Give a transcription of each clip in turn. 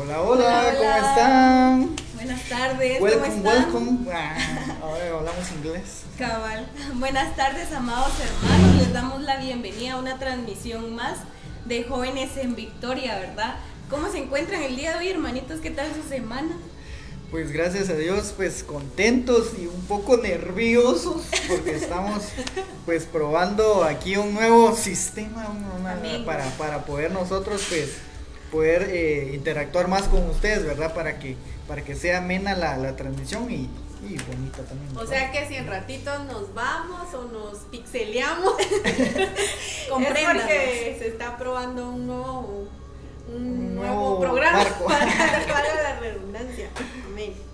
Hola, hola, ¿cómo están? Buenas tardes, welcome, ¿cómo están? Welcome, ah, ahora hablamos inglés. Cabal. Buenas tardes, amados hermanos. Les damos la bienvenida a una transmisión más de Jóvenes en Victoria, ¿verdad? ¿Cómo se encuentran el día de hoy, hermanitos? ¿Qué tal su semana? Pues gracias a Dios, pues contentos y un poco nerviosos porque estamos pues probando aquí un nuevo sistema una- para, para poder nosotros pues poder eh, interactuar más con ustedes, ¿verdad? Para que, para que sea amena la, la transmisión y, y bonita también. O ¿verdad? sea que si en ratitos nos vamos o nos pixeleamos, es Compréndanos. porque se está probando un nuevo, un Un nuevo, nuevo programa para la redundancia. Amén.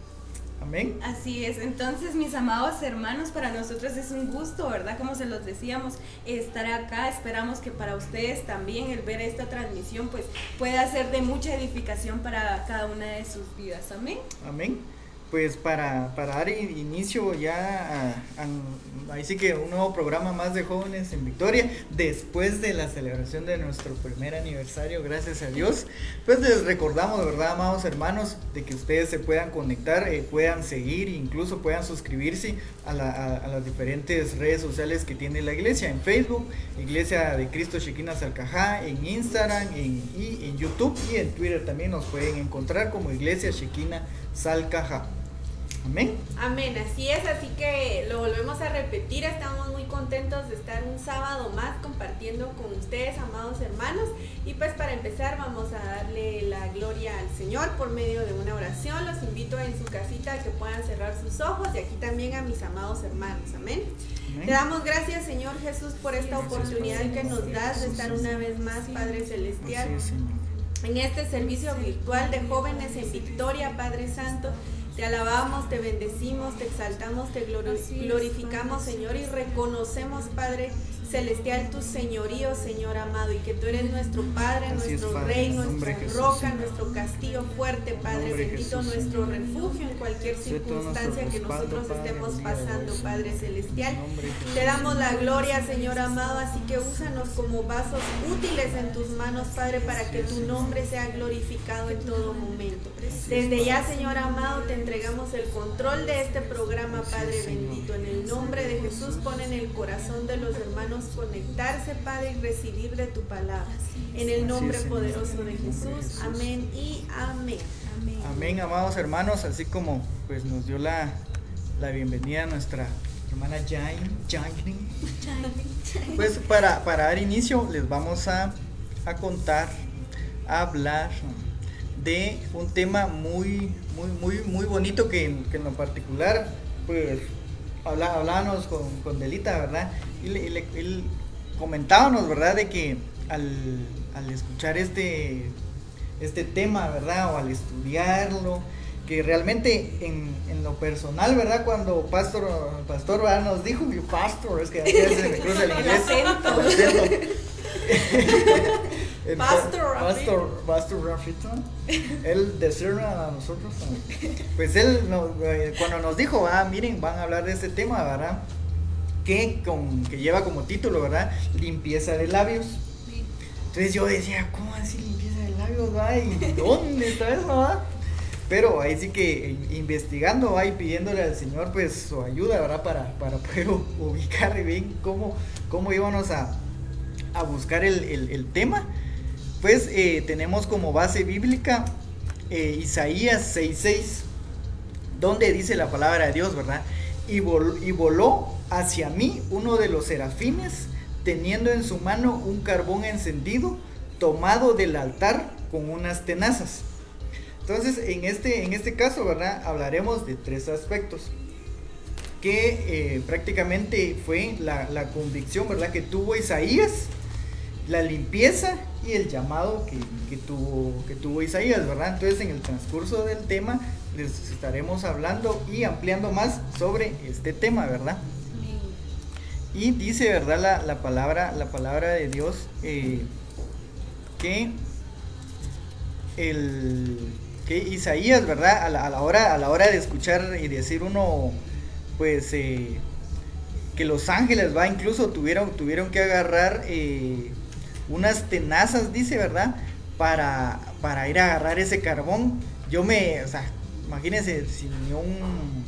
Amén. Así es, entonces mis amados hermanos, para nosotros es un gusto, ¿verdad? Como se los decíamos, estar acá. Esperamos que para ustedes también el ver esta transmisión pues pueda ser de mucha edificación para cada una de sus vidas. Amén. Amén. Pues para, para dar in- inicio ya a, ahí sí que un nuevo programa más de jóvenes en Victoria, después de la celebración de nuestro primer aniversario, gracias a Dios. Pues les recordamos, verdad, amados hermanos, de que ustedes se puedan conectar, eh, puedan seguir, incluso puedan suscribirse a las diferentes redes sociales que tiene la iglesia, en Facebook, Iglesia de Cristo Chiquina Salcajá, en Instagram en, y en YouTube y en Twitter también nos pueden encontrar como Iglesia Chiquina Salcajá. Amén. Amén, así es, así que lo volvemos a repetir, estamos muy contentos de estar un sábado más compartiendo con ustedes, amados hermanos, y pues para empezar vamos a darle la gloria al Señor por medio de una oración, los invito en su casita a que puedan cerrar sus ojos y aquí también a mis amados hermanos, amén. Te damos gracias Señor Jesús por esta oportunidad que nos das de estar una vez más, Padre Celestial. En este servicio virtual de jóvenes en Victoria, Padre Santo. Te alabamos, te bendecimos, te exaltamos, te glorificamos. Señor, y reconocemos, Padre celestial, tu señorío, Señor amado, y que tú eres nuestro Padre, Así es, nuestro Padre, Rey, nuestra Jesús, roca, Señor. nuestro castillo fuerte, Padre bendito, Jesús, nuestro refugio en cualquier circunstancia que nosotros Padre, estemos pasando. Padre celestial. Jesús. Te damos la gloria, Señor amado, así que úsanos como vasos útiles en tus manos, Padre, para que tu nombre sea glorificado en todo momento. Desde ya, Señor amado, te entregamos el control de este programa, Padre bendito. En el nombre de Jesús, pon en el corazón de los hermanos conectarse, Padre, y recibir de tu palabra. En el nombre poderoso de Jesús. Amén y amén. Amén. Amén, amados hermanos, así como pues nos dio la, la bienvenida a nuestra hermana Jain. Pues para, para dar inicio les vamos a, a contar, a hablar de un tema muy, muy, muy, muy bonito que, en- que en lo particular, pues habla, hablábamos con, con Delita, ¿verdad? Él comentábamos, ¿verdad? De que al, al escuchar este, este tema, ¿verdad? O al estudiarlo, que realmente en, en lo personal, ¿verdad? Cuando Pastor, Pastor ¿verdad? nos dijo, y Pastor, es que aquí se me cruza el El inglés. acento. El acento. El Pastor pa- Pastor, Pastor Rafito, él decirnos a nosotros, pues él nos- eh, cuando nos dijo, ah, miren, van a hablar de este tema, ¿verdad? Que, con, que lleva como título, ¿verdad? Limpieza de labios. Entonces yo decía, ¿cómo así limpieza de labios? va? ¿Y dónde está eso? va? Pero ahí sí que investigando va y pidiéndole al Señor pues su ayuda, ¿verdad? Para, para poder ubicar bien cómo, cómo íbamos a, a buscar el, el- el tema. Pues eh, tenemos como base bíblica eh, Isaías 6.6, donde dice la palabra de Dios, ¿verdad? Y, vol- y voló hacia mí uno de los serafines, teniendo en su mano un carbón encendido, tomado del altar con unas tenazas. Entonces, en este, en este caso, ¿verdad? Hablaremos de tres aspectos. Que eh, prácticamente fue la, la convicción, ¿verdad? Que tuvo Isaías, la limpieza y el llamado que, que tuvo, que tuvo Isaías, ¿verdad? Entonces, en el transcurso del tema, les estaremos hablando y ampliando más sobre este tema, ¿verdad? Y dice, ¿verdad? La, la palabra, la palabra de Dios eh, que el que Isaías, ¿verdad? A la, a la hora, a la hora de escuchar y decir uno, pues, eh, que los ángeles, va, incluso tuvieron, tuvieron que agarrar eh, unas tenazas, dice, ¿verdad? Para, para ir a agarrar ese carbón, yo me, o sea, imagínense si ni un,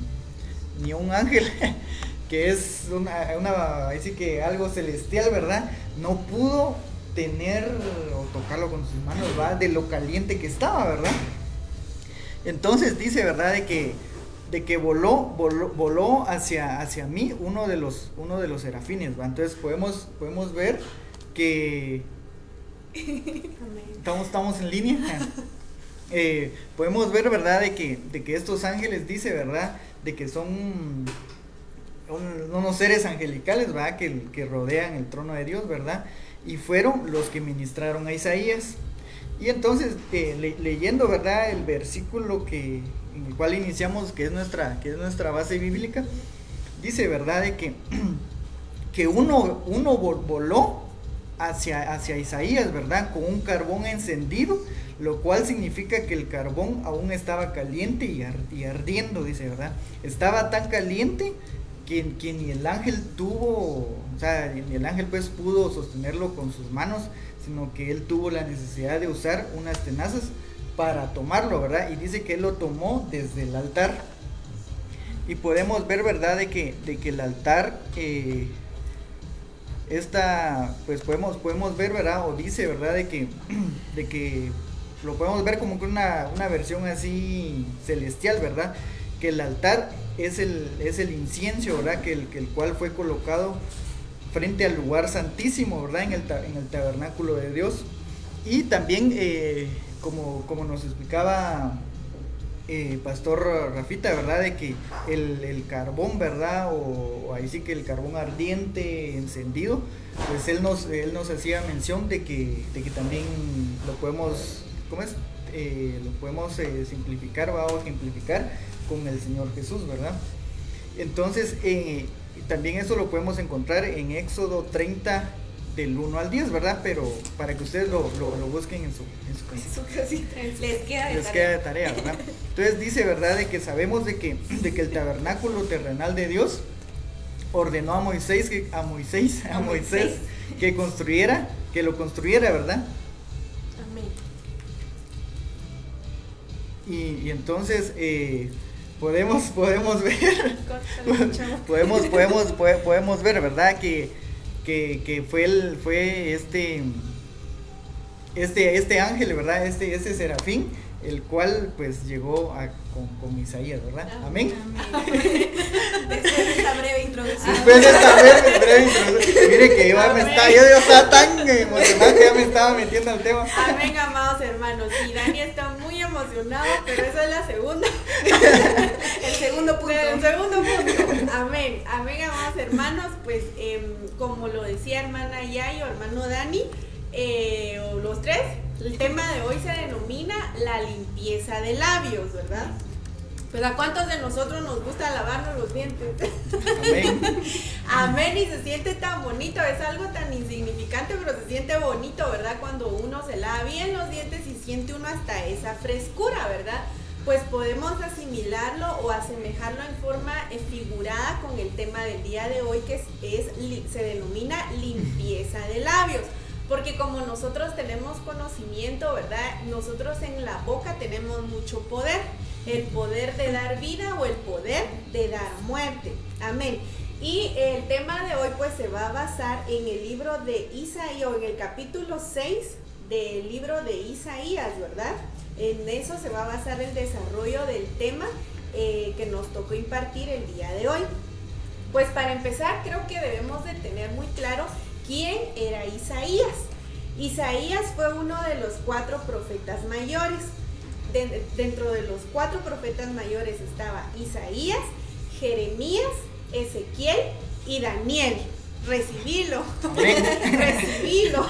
ni un ángel, que es una, que algo celestial, ¿verdad? No pudo tener o tocarlo con sus manos, ¿verdad? De lo caliente que estaba, ¿verdad? Entonces dice, ¿verdad? De que, de que voló, voló, voló hacia, hacia mí uno de los, uno de los serafines, ¿verdad? Entonces podemos, podemos ver que... Estamos, estamos en línea. Eh, podemos ver, ¿verdad? De que, de que estos ángeles, dice, ¿verdad? De que son unos seres angelicales, ¿verdad? Que, que rodean el trono de Dios, ¿verdad? Y fueron los que ministraron a Isaías. Y entonces, eh, leyendo, ¿verdad? El versículo que, en el cual iniciamos, que es nuestra, que es nuestra base bíblica, dice, ¿verdad? De que, que uno, uno voló hacia, hacia Isaías, ¿verdad? Con un carbón encendido, lo cual significa que el carbón aún estaba caliente y, ardiendo, dice, ¿verdad? Estaba tan caliente que, que, ni el ángel tuvo, o sea, ni el ángel pues pudo sostenerlo con sus manos, sino que él tuvo la necesidad de usar unas tenazas para tomarlo, ¿verdad? Y dice que él lo tomó desde el altar. Y podemos ver, ¿verdad? De que, de que el altar, eh, esta, pues podemos, podemos ver, ¿verdad? O dice, ¿verdad? De que, de que lo podemos ver como que una, una versión así celestial, ¿verdad? Que el altar es el, es el incienso, ¿verdad? Que el, que el cual fue colocado frente al lugar santísimo, ¿verdad? En el, en el tabernáculo de Dios. Y también, eh, como, como nos explicaba eh, Pastor Rafita, ¿verdad? De que el, carbón, ¿verdad? O, ahí sí que el carbón ardiente, encendido, pues él nos, él nos hacía mención de que, de que también lo podemos, ¿cómo es? Eh, lo podemos simplificar, ¿va? o ejemplificar con el Señor Jesús, ¿verdad? Entonces, también eso lo podemos encontrar en Éxodo 30 del 1 al 10, ¿verdad? Pero para que ustedes lo, busquen en su, en Les queda de Les tarea. Queda tarea ¿verdad? Entonces dice, ¿verdad? De que sabemos de que, de que el tabernáculo terrenal de Dios ordenó a Moisés, que, a Moisés, a Moisés que construyera, que lo construyera, ¿verdad? Amén. Y, entonces eh, podemos, podemos ver, podemos, podemos, podemos ver, ¿verdad? Que, que, fue el, fue este, este, este ángel, ¿verdad? Este, este serafín, el cual pues llegó a, con, con Isaías, ¿verdad? Amén. Después de esta breve introducción. Después de esta breve, introducción. Mire que yo, me estaba, yo, yo estaba tan emocionado que ya me estaba metiendo al tema. Amén, amados hermanos. Y Dani está muy emocionado, pero esa es la segunda. el segundo punto. El segundo punto. Amén. Amén, amados hermanos. Pues em, como lo decía hermana Yayo, hermano Dani, eh, los tres, el tema de hoy se denomina la limpieza de labios, ¿verdad? Pues a cuántos de nosotros nos gusta lavarnos los dientes. Amén. Amén. Y se siente tan bonito, es algo tan insignificante, pero se siente bonito, ¿verdad? Cuando uno se lava bien los dientes y siente uno hasta esa frescura, ¿verdad? Pues podemos asimilarlo o asemejarlo en forma figurada con el tema del día de hoy, que es se denomina limpieza de labios. Porque como nosotros tenemos conocimiento, ¿verdad? Nosotros en la boca tenemos mucho poder. El poder de dar vida o el poder de dar muerte. Amén. Y el tema de hoy pues se va a basar en el libro de Isaías o en el capítulo 6 del libro de Isaías, ¿verdad? En eso se va a basar el desarrollo del tema eh, que nos tocó impartir el día de hoy. Pues para empezar creo que debemos de tener muy claro ¿Quién era Isaías? Isaías fue uno de los cuatro profetas mayores. Dentro de los cuatro profetas mayores estaba Isaías, Jeremías, Ezequiel y Daniel. Recibilo, recibilo.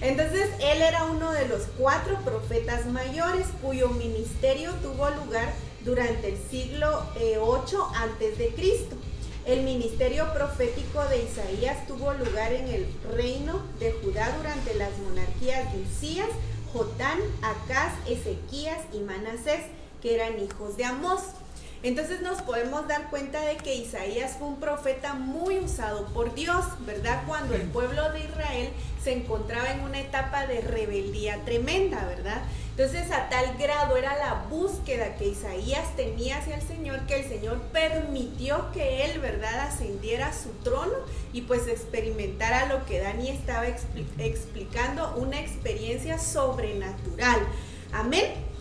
Entonces él era uno de los cuatro profetas mayores cuyo ministerio tuvo lugar durante el siglo 8 eh, antes de Cristo. El ministerio profético de Isaías tuvo lugar en el reino de Judá durante las monarquías de Usías, Jotán, Acaz, Ezequías y Manasés, que eran hijos de Amós. Entonces nos podemos dar cuenta de que Isaías fue un profeta muy usado por Dios, ¿verdad? Cuando el pueblo de Israel se encontraba en una etapa de rebeldía tremenda, ¿verdad? Entonces a tal grado era la búsqueda que Isaías tenía hacia el Señor que el Señor permitió que él, ¿verdad?, ascendiera a su trono y pues experimentara lo que Dani estaba explicando, una experiencia sobrenatural. Amén.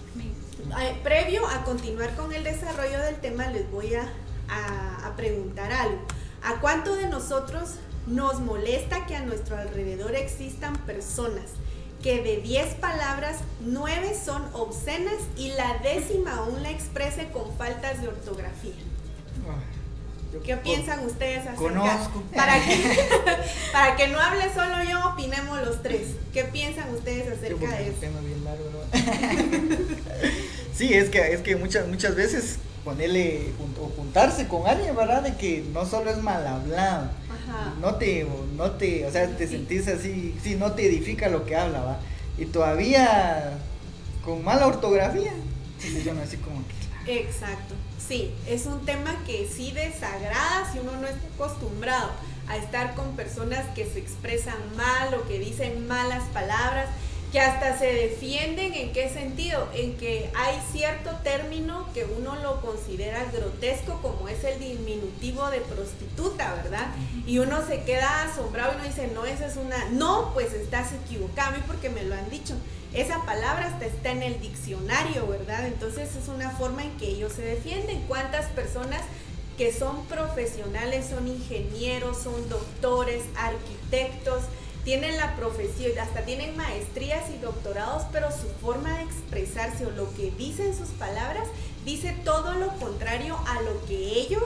Eh, previo a continuar con el desarrollo del tema, les voy a, a preguntar algo. ¿A cuánto de nosotros nos molesta que a nuestro alrededor existan personas que de 10 palabras, 9 son obscenas y la décima aún la exprese con faltas de ortografía? ¿Qué piensan ustedes acerca? Conozco. Para que, para que no hable solo yo, opinemos los tres. ¿Qué piensan ustedes acerca de eso? Bien largo, ¿no? sí, es que, es que muchas, muchas veces ponerle o juntarse con alguien, ¿verdad? De que no solo es mal hablado, no te, no te, o sea, te sentís así, sí, no te edifica lo que habla, ¿va? Y todavía con mala ortografía, yo me así como que... Exacto, sí, es un tema que sí desagrada si uno no está acostumbrado a estar con personas que se expresan mal o que dicen malas palabras que hasta se defienden en qué sentido, en que hay cierto término que uno lo considera grotesco como es el diminutivo de prostituta, ¿verdad? Y uno se queda asombrado y uno dice, no, esa es una, no, pues estás equivocado, porque me lo han dicho. Esa palabra hasta está en el diccionario, ¿verdad? Entonces es una forma en que ellos se defienden. ¿Cuántas personas que son profesionales, son ingenieros, son doctores, arquitectos, tienen la profesión, hasta tienen maestrías y doctorados, pero su forma de expresarse o lo que dicen sus palabras dice todo lo contrario a lo que ellos,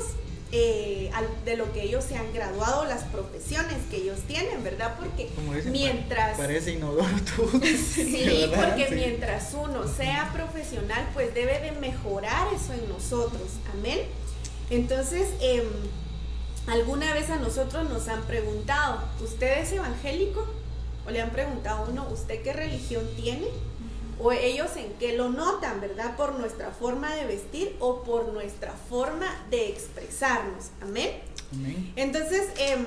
eh, de lo que ellos se han graduado, las profesiones que ellos tienen, ¿verdad? Porque mientras... Parece inodoro todo. sí, porque mientras uno sea profesional, pues debe de mejorar eso en nosotros. Amén. Entonces, eh, Alguna vez a nosotros nos han preguntado, ¿usted es evangélico? O le han preguntado a uno, ¿usted qué religión tiene? O ellos en qué lo notan, ¿verdad? Por nuestra forma de vestir o por nuestra forma de expresarnos. Amén. Entonces, em,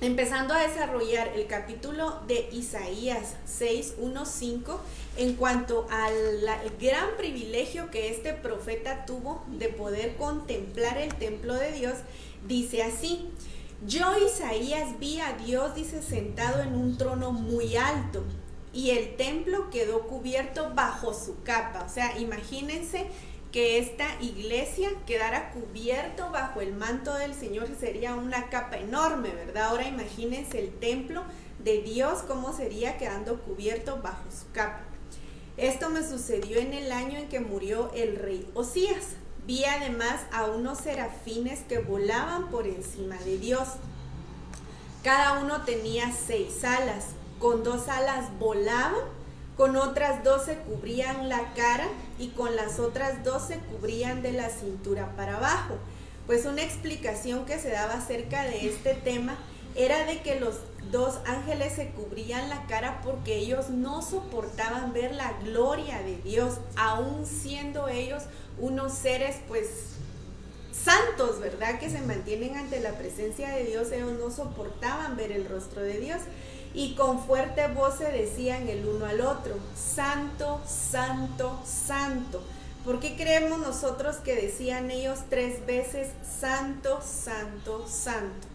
empezando a desarrollar el capítulo de Isaías 6, 1, 5, en cuanto al gran privilegio que este profeta tuvo de poder contemplar el templo de Dios, dice así, yo Isaías vi a Dios, dice, sentado en un trono muy alto y el templo quedó cubierto bajo su capa. O sea, imagínense que esta iglesia quedara cubierto bajo el manto del Señor, sería una capa enorme, ¿verdad? Ahora imagínense el templo de Dios, cómo sería quedando cubierto bajo su capa. Esto me sucedió en el año en que murió el rey Osías. Vi además a unos serafines que volaban por encima de Dios. Cada uno tenía seis alas. Con dos alas volaban, con otras dos se cubrían la cara y con las otras dos se cubrían de la cintura para abajo. Pues una explicación que se daba acerca de este tema era de que los dos ángeles se cubrían la cara porque ellos no soportaban ver la gloria de Dios, aun siendo ellos unos seres pues santos, ¿verdad? Que se mantienen ante la presencia de Dios, ellos no soportaban ver el rostro de Dios y con fuerte voz se decían el uno al otro, santo, santo, santo. ¿Por qué creemos nosotros que decían ellos tres veces, santo, santo, santo?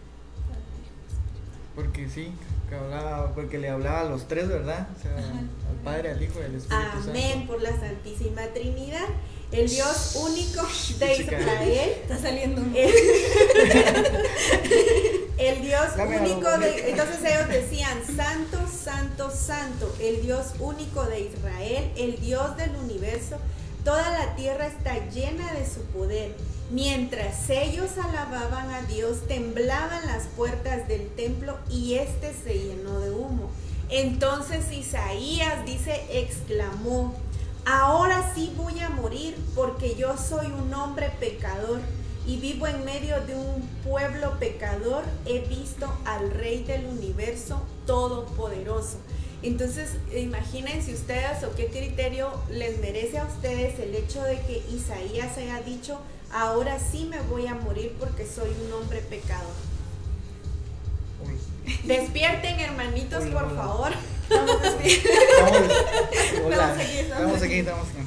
Porque sí, que hablaba, porque le hablaba a los tres, ¿verdad? O sea, al Padre, al Hijo y al Espíritu Santo. Amén, por la Santísima Trinidad. El Dios único de Israel. Está saliendo. El, Dios único de. Entonces ellos decían: Santo, Santo, Santo. El Dios único de Israel, el Dios del universo. Toda la tierra está llena de su poder. Mientras ellos alababan a Dios, temblaban las puertas del templo y éste se llenó de humo. Entonces Isaías dice, exclamó, ahora sí voy a morir porque yo soy un hombre pecador y vivo en medio de un pueblo pecador. He visto al Rey del universo todopoderoso. Entonces, imagínense ustedes o qué criterio les merece a ustedes el hecho de que Isaías haya dicho, ahora sí me voy a morir porque soy un hombre pecador. Despierten, hermanitos, por favor. Estamos, aquí, estamos aquí, estamos aquí.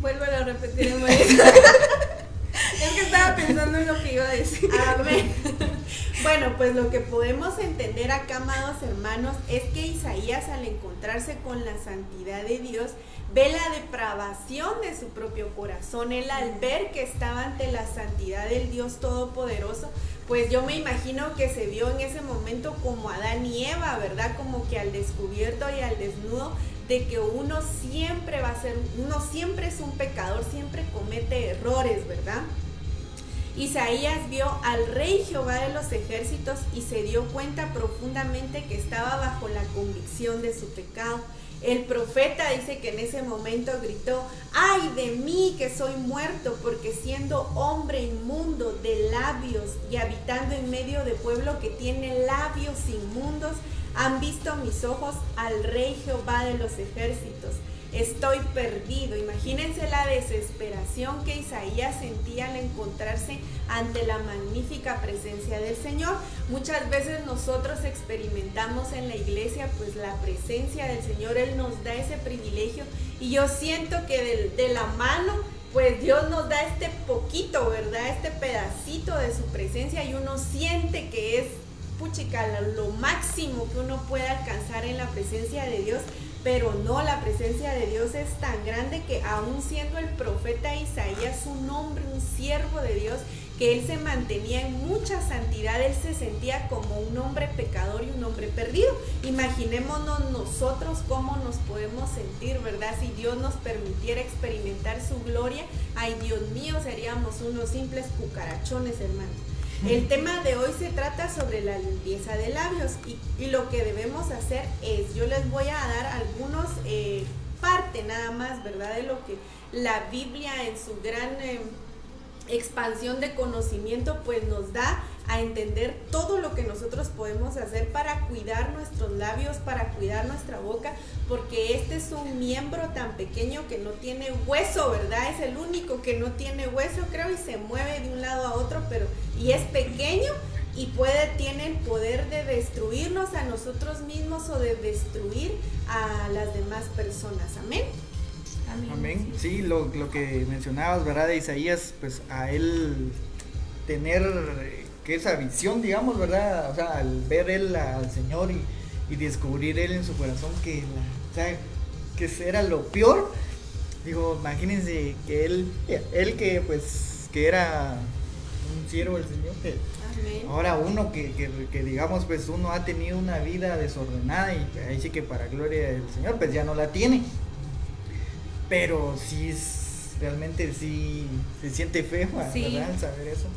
Vuelvo a repetir en Es que estaba pensando en lo que iba a decir. Amén. Bueno, pues lo que podemos entender acá, amados hermanos, es que Isaías al encontrarse con la santidad de Dios, ve la depravación de su propio corazón. Él al ver que estaba ante la santidad del Dios Todopoderoso, pues yo me imagino que se vio en ese momento como Adán y Eva, ¿verdad? Como que al descubierto y al desnudo de que uno siempre va a ser, uno siempre es un pecador, siempre comete errores, ¿verdad? Isaías vio al rey Jehová de los ejércitos y se dio cuenta profundamente que estaba bajo la convicción de su pecado. El profeta dice que en ese momento gritó, ay de mí que soy muerto, porque siendo hombre inmundo de labios y habitando en medio de pueblo que tiene labios inmundos, han visto mis ojos al rey Jehová de los ejércitos estoy perdido. Imagínense la desesperación que Isaías sentía al encontrarse ante la magnífica presencia del Señor. Muchas veces nosotros experimentamos en la iglesia pues la presencia del Señor, Él nos da ese privilegio y yo siento que de, la mano pues Dios nos da este poquito, ¿verdad? Este pedacito de su presencia y uno siente que es puchica lo máximo que uno puede alcanzar en la presencia de Dios pero no, la presencia de Dios es tan grande que aún siendo el profeta Isaías un hombre, un siervo de Dios, que él se mantenía en mucha santidad, él se sentía como un hombre pecador y un hombre perdido. Imaginémonos nosotros cómo nos podemos sentir, ¿verdad? Si Dios nos permitiera experimentar su gloria, ay Dios mío, seríamos unos simples cucarachones, hermano. El tema de hoy se trata sobre la limpieza de labios y, lo que debemos hacer es, yo les voy a dar algunos eh, parte nada más, ¿verdad? De lo que la Biblia en su gran eh, expansión de conocimiento pues nos da a entender todo lo que nosotros podemos hacer para cuidar nuestros labios, para cuidar nuestra boca, porque este es un miembro tan pequeño que no tiene hueso, ¿verdad? Es el único que no tiene hueso, creo, y se mueve de un lado a otro, pero y es pequeño y puede tiene el poder de destruirnos a nosotros mismos o de destruir a las demás personas. Amén. Amén. Sí, lo, que mencionabas, ¿verdad? De Isaías, pues a él tener que esa visión, digamos, ¿verdad? O sea, al ver él al Señor y, descubrir él en su corazón que, o sea, que era lo peor. Digo, imagínense que él, él que pues, que era un siervo del Señor, ahora uno que, que, digamos, pues uno ha tenido una vida desordenada y ahí sí que para gloria del Señor, pues ya no la tiene. Pero sí es, realmente sí se siente feo, ¿verdad? Saber eso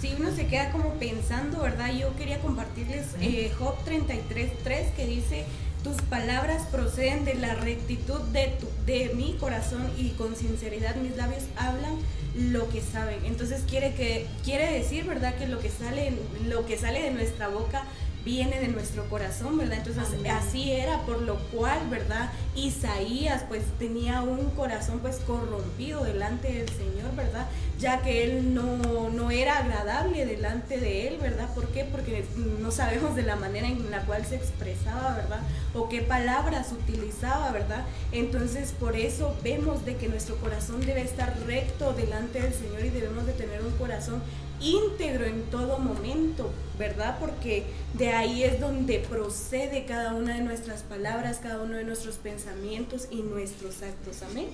si uno se queda como pensando, ¿verdad? Yo quería compartirles eh, Job 33.3 que dice, tus palabras proceden de la rectitud de, tu, de mi corazón y con sinceridad mis labios hablan lo que saben. Entonces quiere, que, quiere decir, ¿verdad? Que lo que, sale, lo que sale de nuestra boca viene de nuestro corazón, ¿verdad? Entonces así era, por lo cual, ¿verdad? Isaías pues tenía un corazón pues corrompido delante del Señor, ¿verdad? Ya que él no, no era agradable delante de él, ¿verdad? ¿Por qué? Porque no sabemos de la manera en la cual se expresaba, ¿verdad? O qué palabras utilizaba, ¿verdad? Entonces por eso vemos de que nuestro corazón debe estar recto delante del Señor y debemos de tener un corazón íntegro en todo momento, ¿verdad? Porque de ahí es donde procede cada una de nuestras palabras, cada uno de nuestros pensamientos y nuestros actos. Amén.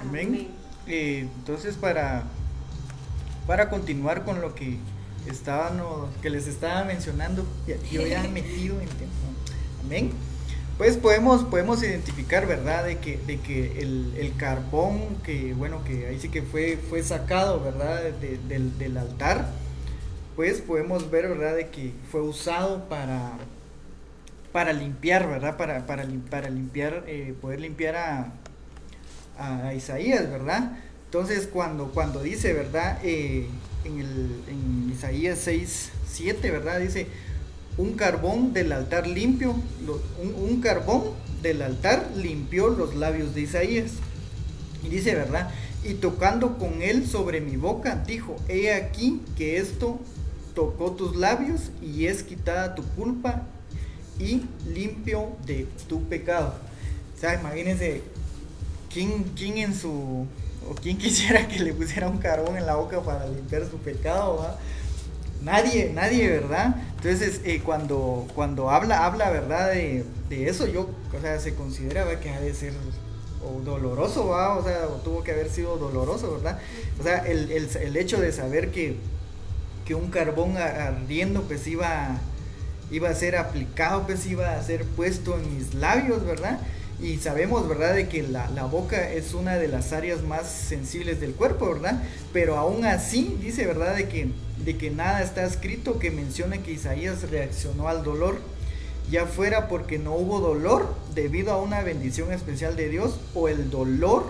Amén. Eh, entonces, para, para continuar con lo que estaban, que les estaba mencionando, yo ya metido en tiempo. Amén pues podemos, podemos identificar, ¿verdad? De que, de que el, carbón, que bueno, que ahí sí que fue, fue sacado, ¿verdad? del, altar, pues podemos ver, ¿verdad? De que fue usado para, para limpiar, ¿verdad? Para, para, para limpiar, eh, poder limpiar a, a, Isaías, ¿verdad? Entonces cuando, cuando dice, ¿verdad? Eh, en, el, en Isaías 6, 7, ¿verdad? Dice, un carbón del altar limpio, un, carbón del altar limpió los labios de Isaías. Y dice, ¿verdad? Y tocando con él sobre mi boca, dijo, he aquí que esto tocó tus labios y es quitada tu culpa y limpio de tu pecado. O sea, imagínense, ¿quién, quién en su, o quién quisiera que le pusiera un carbón en la boca para limpiar su pecado? Nadie, nadie, ¿verdad? Entonces, eh, cuando, cuando habla, habla, ¿verdad? De, eso, yo, o sea, se considera que ha de ser o doloroso, ¿va? O sea, tuvo que haber sido doloroso, ¿verdad? O sea, el, el, el hecho de saber que, que un carbón ardiendo, pues iba, iba a ser aplicado, pues iba a ser puesto en mis labios, ¿verdad? Y sabemos, ¿verdad?, de que la, la, boca es una de las áreas más sensibles del cuerpo, ¿verdad? Pero aún así dice, ¿verdad?, de que, de que nada está escrito que mencione que Isaías reaccionó al dolor, ya fuera porque no hubo dolor debido a una bendición especial de Dios o el dolor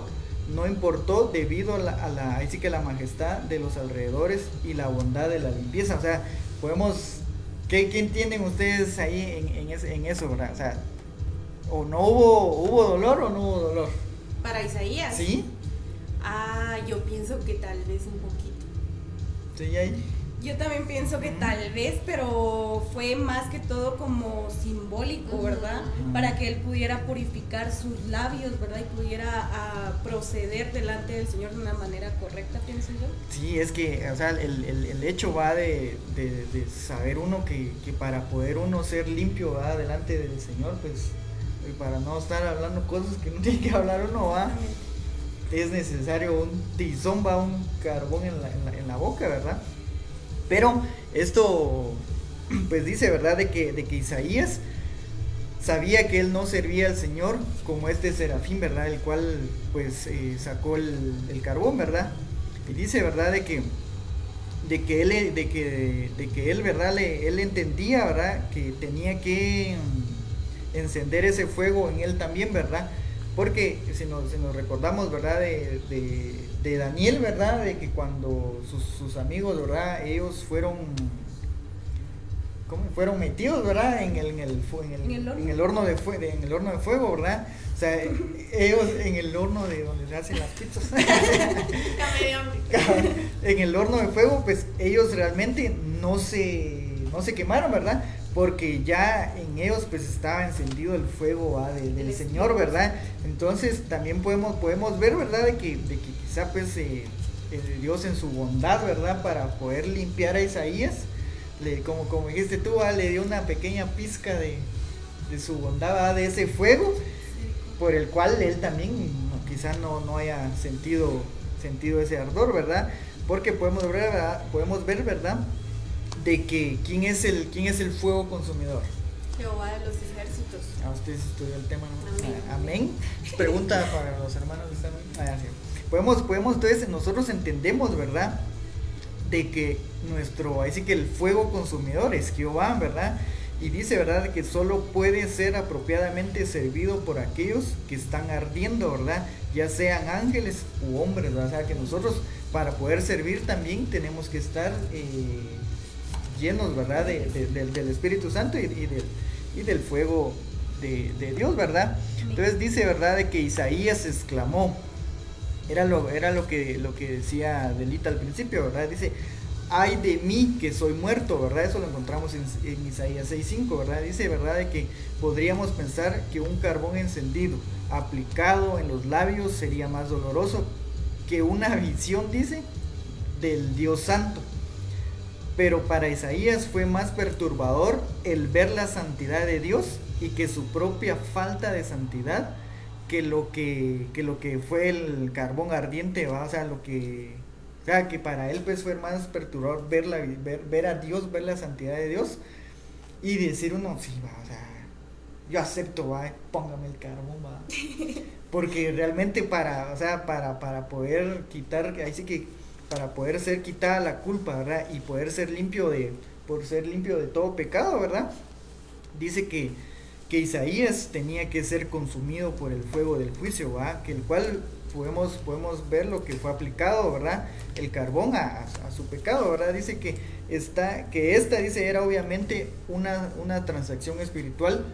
no importó debido a la, ahí sí que la majestad de los alrededores y la bondad de la limpieza. O sea, podemos, ¿qué, qué entienden ustedes ahí en, en, en eso, verdad? O sea, o no hubo, hubo dolor o no hubo dolor. Para Isaías. Sí. Ah, yo pienso que tal vez un poquito. Sí, ahí. Yo también pienso que tal vez, pero fue más que todo como simbólico, ¿verdad? Para que él pudiera purificar sus labios, ¿verdad? Y pudiera uh, proceder delante del Señor de una manera correcta, pienso yo. Sí, es que, o sea, el, el, el hecho va de, de, de saber uno que, que, para poder uno ser limpio, ¿va? Delante del Señor, pues, y para no estar hablando cosas que no tiene que hablar uno, ¿va? Es necesario un tizón, va, un carbón en la, en la, en la boca, ¿verdad? Pero esto, pues dice, ¿verdad? De que, de que Isaías sabía que él no servía al Señor como este serafín, ¿verdad? El cual, pues, eh, sacó el, carbón, ¿verdad? Y dice, ¿verdad? De que, de que él, de que, de que él, ¿verdad? Le, él entendía, ¿verdad? Que tenía que encender ese fuego en él también, ¿verdad? Porque si nos, si nos recordamos, ¿verdad? De, de, de, Daniel, ¿verdad? De que cuando sus, sus, amigos, ¿verdad? Ellos fueron, ¿cómo? Fueron metidos, ¿verdad? En el, en el, en el, ¿En el, horno? En el horno, de, fuego, en el horno de fuego, ¿verdad? O sea, ellos en el horno de donde se hacen las pizzas. en el horno de fuego, pues ellos realmente no se, no se quemaron, ¿verdad? Porque ya en ellos pues estaba encendido el fuego ¿va? De, del Señor, ¿verdad? Entonces también podemos, podemos ver, ¿verdad? De que, de que quizá pues eh, Dios en su bondad, ¿verdad? Para poder limpiar a Isaías, le, como, como dijiste tú, ¿va? le dio una pequeña pizca de, de su bondad, ¿va? de ese fuego, por el cual él también no, quizá no, no haya sentido, sentido ese ardor, ¿verdad? Porque podemos ver, ¿verdad? Podemos ver, ¿verdad? De que quién es el quién es el fuego consumidor. Jehová de los ejércitos. Ah, ustedes estudió el tema, ¿no? Amén. Ah, amén. Pregunta para los hermanos de ah, sí. Podemos, podemos, entonces, nosotros entendemos, ¿verdad? De que nuestro, ahí sí que el fuego consumidor es Jehová, ¿verdad? Y dice, ¿verdad? Que solo puede ser apropiadamente servido por aquellos que están ardiendo, ¿verdad? Ya sean ángeles u hombres, ¿verdad? O sea, que nosotros para poder servir también tenemos que estar... Eh, llenos, ¿verdad? De, de, de, del Espíritu Santo y, y, del, y del fuego de, Dios, ¿verdad? Entonces dice, ¿verdad? De que Isaías exclamó, era lo, era lo, que, lo que decía Delita al principio, ¿verdad? Dice, ay de mí que soy muerto, ¿verdad? Eso lo encontramos en, en Isaías 6.5, ¿verdad? Dice, ¿verdad? De que podríamos pensar que un carbón encendido aplicado en los labios sería más doloroso que una visión, dice, del Dios Santo. Pero para Isaías fue más perturbador el ver la santidad de Dios y que su propia falta de santidad que lo que, que lo que fue el carbón ardiente, ¿va? o sea, lo que, o sea, que para él pues fue más perturbador ver, la, ver, ver a Dios, ver la santidad de Dios y decir uno, sí, va, o sea, yo acepto, va, póngame el carbón, va. Porque realmente para, o sea, para, para poder quitar, ahí sí que para poder ser quitada la culpa, ¿verdad? Y poder ser limpio de, por ser limpio de todo pecado, ¿verdad? Dice que, que Isaías tenía que ser consumido por el fuego del juicio, ¿va? que el cual podemos, podemos ver lo que fue aplicado, ¿verdad? El carbón a, su pecado, ¿verdad? Dice que, está, que esta, dice, era obviamente una, una transacción espiritual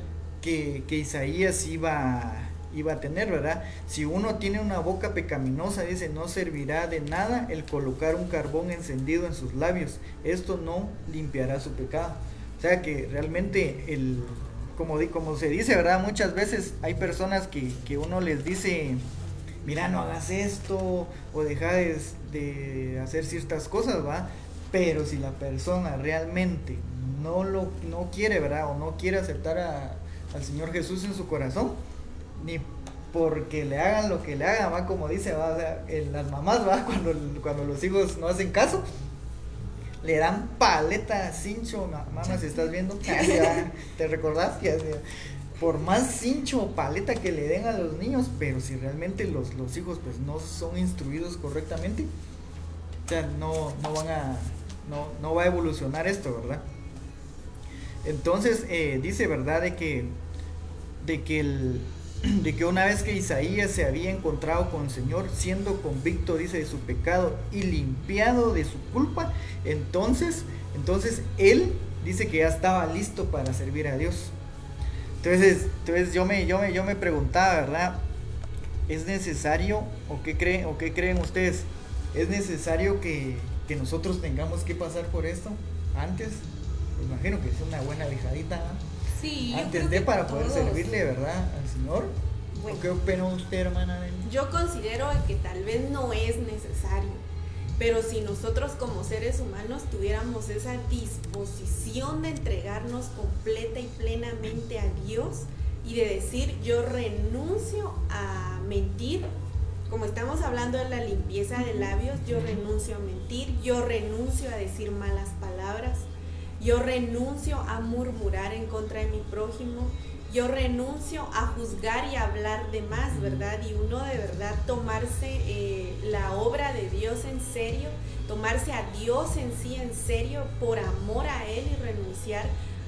que, que Isaías iba, iba a tener, ¿verdad? Si uno tiene una boca pecaminosa, dice, no servirá de nada el colocar un carbón encendido en sus labios. Esto no limpiará su pecado. O sea que realmente el, como, como se dice, ¿verdad? Muchas veces hay personas que, que uno les dice, mira, no hagas esto o deja de, hacer ciertas cosas, ¿va? Pero si la persona realmente no lo no quiere, ¿verdad? O no quiere aceptar al Señor Jesús en su corazón, ni porque le hagan lo que le hagan, va como dice, va, las mamás, va, cuando, cuando los hijos no hacen caso, le dan paleta cincho, mamá, si estás viendo, ¿te recordás? por más cincho o paleta que le den a los niños, pero si realmente los, los hijos pues no son instruidos correctamente, o sea, no, no van a, no, no va a evolucionar esto, ¿verdad? Entonces eh, dice, ¿verdad? De que, de que el, de que una vez que Isaías se había encontrado con el Señor, siendo convicto, dice, de su pecado y limpiado de su culpa, entonces, entonces él dice que ya estaba listo para servir a Dios. Entonces, entonces yo, me, yo, me, yo me preguntaba, ¿verdad? ¿Es necesario o qué creen, o qué creen ustedes? ¿Es necesario que, nosotros tengamos que pasar por esto antes? Pues imagino que es una buena dejadita. Sí, antes de para poder servirle, ¿verdad? Al Señor. ¿Qué opina usted, hermana? Yo considero que tal vez no es necesario pero si nosotros como seres humanos tuviéramos esa disposición de entregarnos completa y plenamente a Dios y de decir yo renuncio a mentir, como estamos hablando de la limpieza de labios, yo renuncio a mentir, yo renuncio a decir malas palabras, yo renuncio a murmurar en contra de mi prójimo, yo renuncio a juzgar y hablar de más, ¿verdad? Y uno de verdad tomarse eh, la obra de Dios en serio, tomarse a Dios en sí en serio por amor a Él y renunciar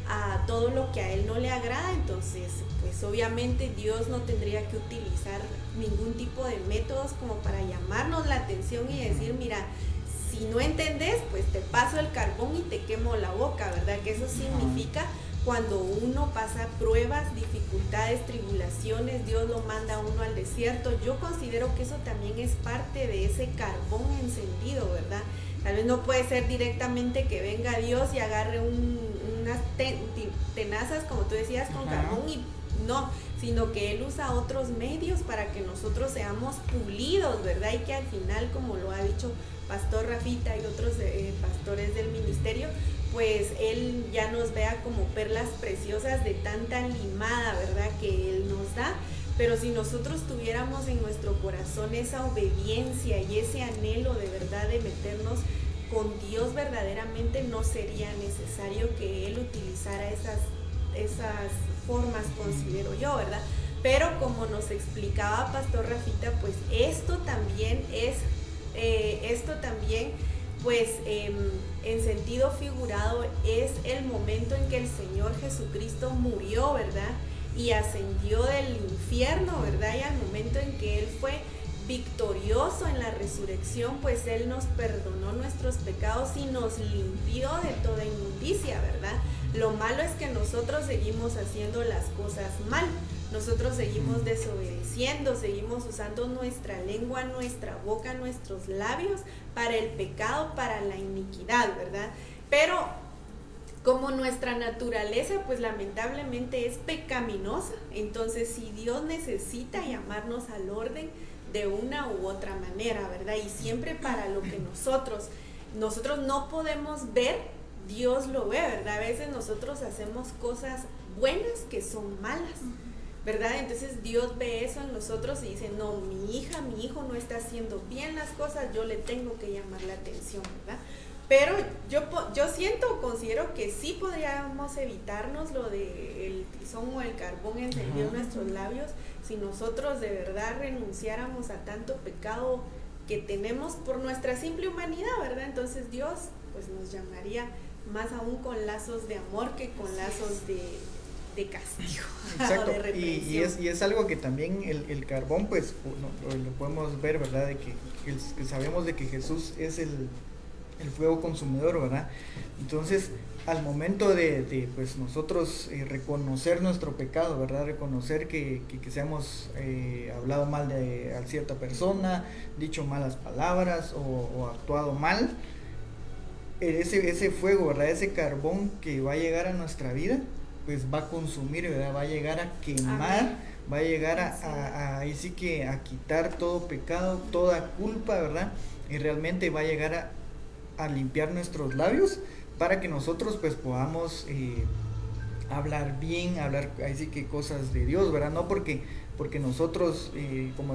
a todo lo que a Él no le agrada, entonces pues obviamente Dios no tendría que utilizar ningún tipo de métodos como para llamarnos la atención y decir, mira, si no entendés, pues te paso el carbón y te quemo la boca, ¿verdad? Que eso significa cuando uno pasa pruebas, dificultades, tribulaciones, Dios lo manda a uno al desierto. Yo considero que eso también es parte de ese carbón encendido, ¿verdad? Tal vez no puede ser directamente que venga Dios y agarre unas tenazas, como tú decías, con carbón y no, sino que Él usa otros medios para que nosotros seamos pulidos, ¿verdad? Y que al final, como lo ha dicho Pastor Rafita y otros eh, pastores del ministerio, pues Él ya nos vea como perlas preciosas de tanta limada, ¿verdad? Que Él nos da. Pero si nosotros tuviéramos en nuestro corazón esa obediencia y ese anhelo de verdad de meternos con Dios verdaderamente, no sería necesario que Él utilizara esas, esas formas, considero yo, ¿verdad? Pero como nos explicaba Pastor Rafita, pues esto también es, eh, esto también pues em, en sentido figurado es el momento en que el Señor Jesucristo murió, ¿verdad? Y ascendió del infierno, ¿verdad? Y al momento en que Él fue victorioso en la resurrección, pues Él nos perdonó nuestros pecados y nos limpió de toda inmundicia, ¿verdad? Lo malo es que nosotros seguimos haciendo las cosas mal. Nosotros seguimos desobedeciendo, seguimos usando nuestra lengua, nuestra boca, nuestros labios para el pecado, para la iniquidad, ¿verdad? Pero como nuestra naturaleza pues lamentablemente es pecaminosa, entonces si Dios necesita llamarnos al orden de una u otra manera, ¿verdad? Y siempre para lo que nosotros nosotros no podemos ver, Dios lo ve, ¿verdad? A veces nosotros hacemos cosas buenas que son malas. ¿verdad? Entonces Dios ve eso en nosotros y dice, no, mi hija, mi hijo no está haciendo bien las cosas, yo le tengo que llamar la atención, ¿verdad? Pero yo, yo siento, considero que sí podríamos evitarnos lo del tizón o el carbón encendido en nuestros labios si nosotros de verdad renunciáramos a tanto pecado que tenemos por nuestra simple humanidad, ¿verdad? Entonces Dios pues nos llamaría más aún con lazos de amor que con lazos de, de castigo. Exacto. y, y, es, y es algo que también el, el carbón, pues, lo, podemos ver, ¿verdad? De que, que, sabemos de que Jesús es el, el fuego consumidor, ¿verdad? Entonces, al momento de, de pues nosotros eh, reconocer nuestro pecado, ¿verdad? Reconocer que, que, que seamos eh, hablado mal de a cierta persona, dicho malas palabras o, o actuado mal, ese, ese fuego, ¿verdad? Ese carbón que va a llegar a nuestra vida, pues va a consumir, ¿verdad? Va a llegar a quemar, va a llegar a, a, ahí sí que a quitar todo pecado, toda culpa, ¿verdad? Y realmente va a llegar a, a limpiar nuestros labios para que nosotros pues podamos eh, hablar bien, hablar ahí sí que cosas de Dios, ¿verdad? No porque, porque nosotros, eh, como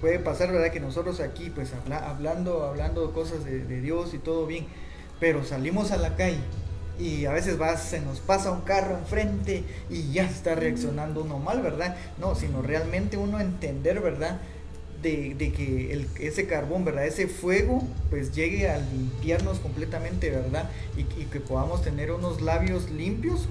puede pasar, ¿verdad? Que nosotros aquí pues habla, hablando, hablando cosas de, de Dios y todo bien, pero salimos a la calle y a veces va, se nos pasa un carro enfrente y ya está reaccionando uno mal, ¿verdad? No, sino realmente uno entender, ¿verdad? De, de que ese carbón, ¿verdad? Ese fuego, pues llegue a limpiarnos completamente, ¿verdad? Y que podamos tener unos labios limpios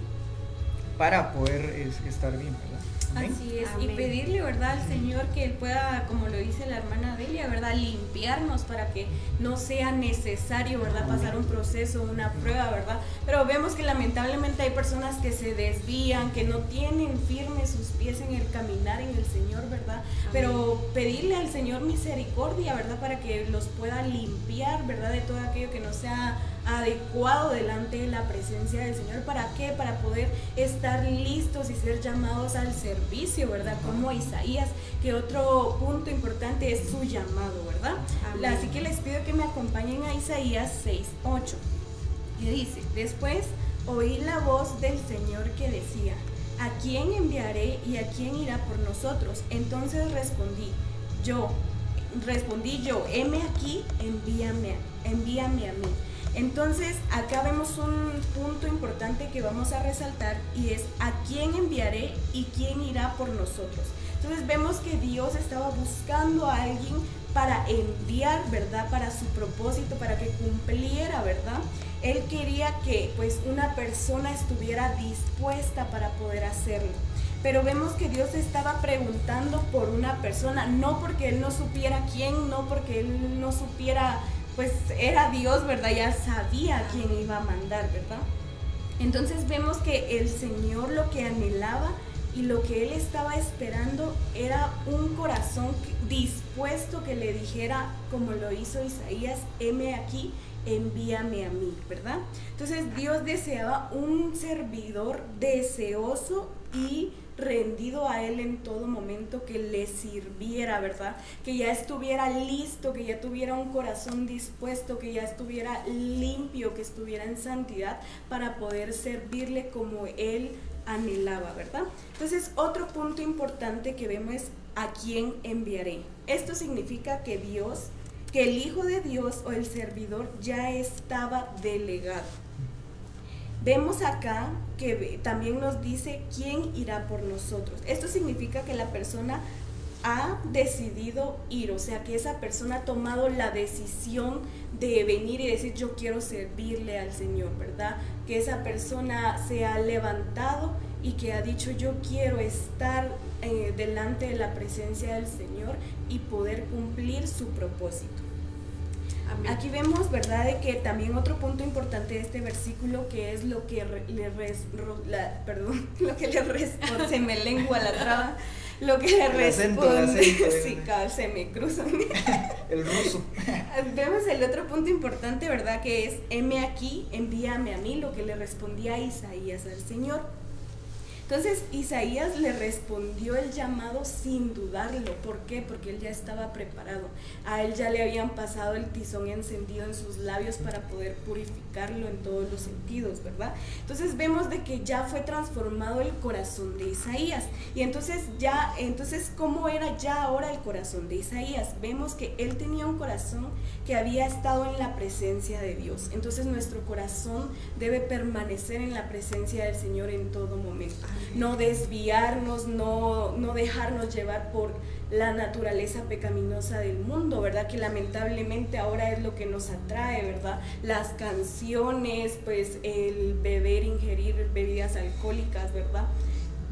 para poder es, estar bien, ¿verdad? Así es, Amén. y pedirle, ¿verdad?, al Señor que Él pueda, como lo dice la hermana Delia, ¿verdad?, limpiarnos para que no sea necesario, ¿verdad?, pasar un proceso, una prueba, ¿verdad? Pero vemos que lamentablemente hay personas que se desvían, que no tienen firmes sus pies en el caminar en el Señor, ¿verdad? Pero pedirle al Señor misericordia, ¿verdad?, para que los pueda limpiar, ¿verdad?, de todo aquello que no sea adecuado delante de la presencia del Señor. ¿Para qué? Para poder estar listos y ser llamados al servicio, ¿verdad? Como Isaías, que otro punto importante es su llamado, ¿verdad? Amén. Así que les pido que me acompañen a Isaías 6.8, que dice, después oí la voz del Señor que decía, ¿a quién enviaré y a quién irá por nosotros? Entonces respondí, yo, respondí yo, heme aquí, envíame, envíame a mí. Entonces, acá vemos un punto importante que vamos a resaltar y es a quién enviaré y quién irá por nosotros. Entonces vemos que Dios estaba buscando a alguien para enviar, ¿verdad? Para su propósito, para que cumpliera, ¿verdad? Él quería que pues una persona estuviera dispuesta para poder hacerlo. Pero vemos que Dios estaba preguntando por una persona, no porque Él no supiera quién, no porque Él no supiera pues era Dios, ¿verdad? Ya sabía quién iba a mandar, ¿verdad? Entonces vemos que el Señor lo que anhelaba y lo que él estaba esperando era un corazón dispuesto que le dijera, como lo hizo Isaías, heme aquí, envíame a mí, ¿verdad? Entonces Dios deseaba un servidor deseoso y rendido a Él en todo momento, que le sirviera, ¿verdad? Que ya estuviera listo, que ya tuviera un corazón dispuesto, que ya estuviera limpio, que estuviera en santidad para poder servirle como Él anhelaba, ¿verdad? Entonces, otro punto importante que vemos es a quién enviaré. Esto significa que Dios, que el Hijo de Dios o el servidor ya estaba delegado Vemos acá que también nos dice quién irá por nosotros. Esto significa que la persona ha decidido ir, o sea, que esa persona ha tomado la decisión de venir y decir yo quiero servirle al Señor, ¿verdad? Que esa persona se ha levantado y que ha dicho yo quiero estar eh, delante de la presencia del Señor y poder cumplir su propósito. Amén. Aquí vemos, ¿verdad?, de que también otro punto importante de este versículo que es lo que re, le res, ro, la, perdón, lo que le responde, se me lengua la traba, lo que le responde, sí, cada, se me cruzan. el ruso. Vemos el otro punto importante, ¿verdad?, que es, heme aquí, envíame a mí, lo que le respondía Isaías al Señor. Entonces Isaías le respondió el llamado sin dudarlo. ¿Por qué? Porque él ya estaba preparado. A él ya le habían pasado el tizón encendido en sus labios para poder purificarlo en todos los sentidos, ¿verdad? Entonces vemos de que ya fue transformado el corazón de Isaías. Y entonces ya, entonces ¿cómo era ya ahora el corazón de Isaías? Vemos que él tenía un corazón que había estado en la presencia de Dios. Entonces nuestro corazón debe permanecer en la presencia del Señor en todo momento no desviarnos, no, no dejarnos llevar por la naturaleza pecaminosa del mundo, ¿verdad? Que lamentablemente ahora es lo que nos atrae, ¿verdad? Las canciones, pues el beber, ingerir bebidas alcohólicas, ¿verdad?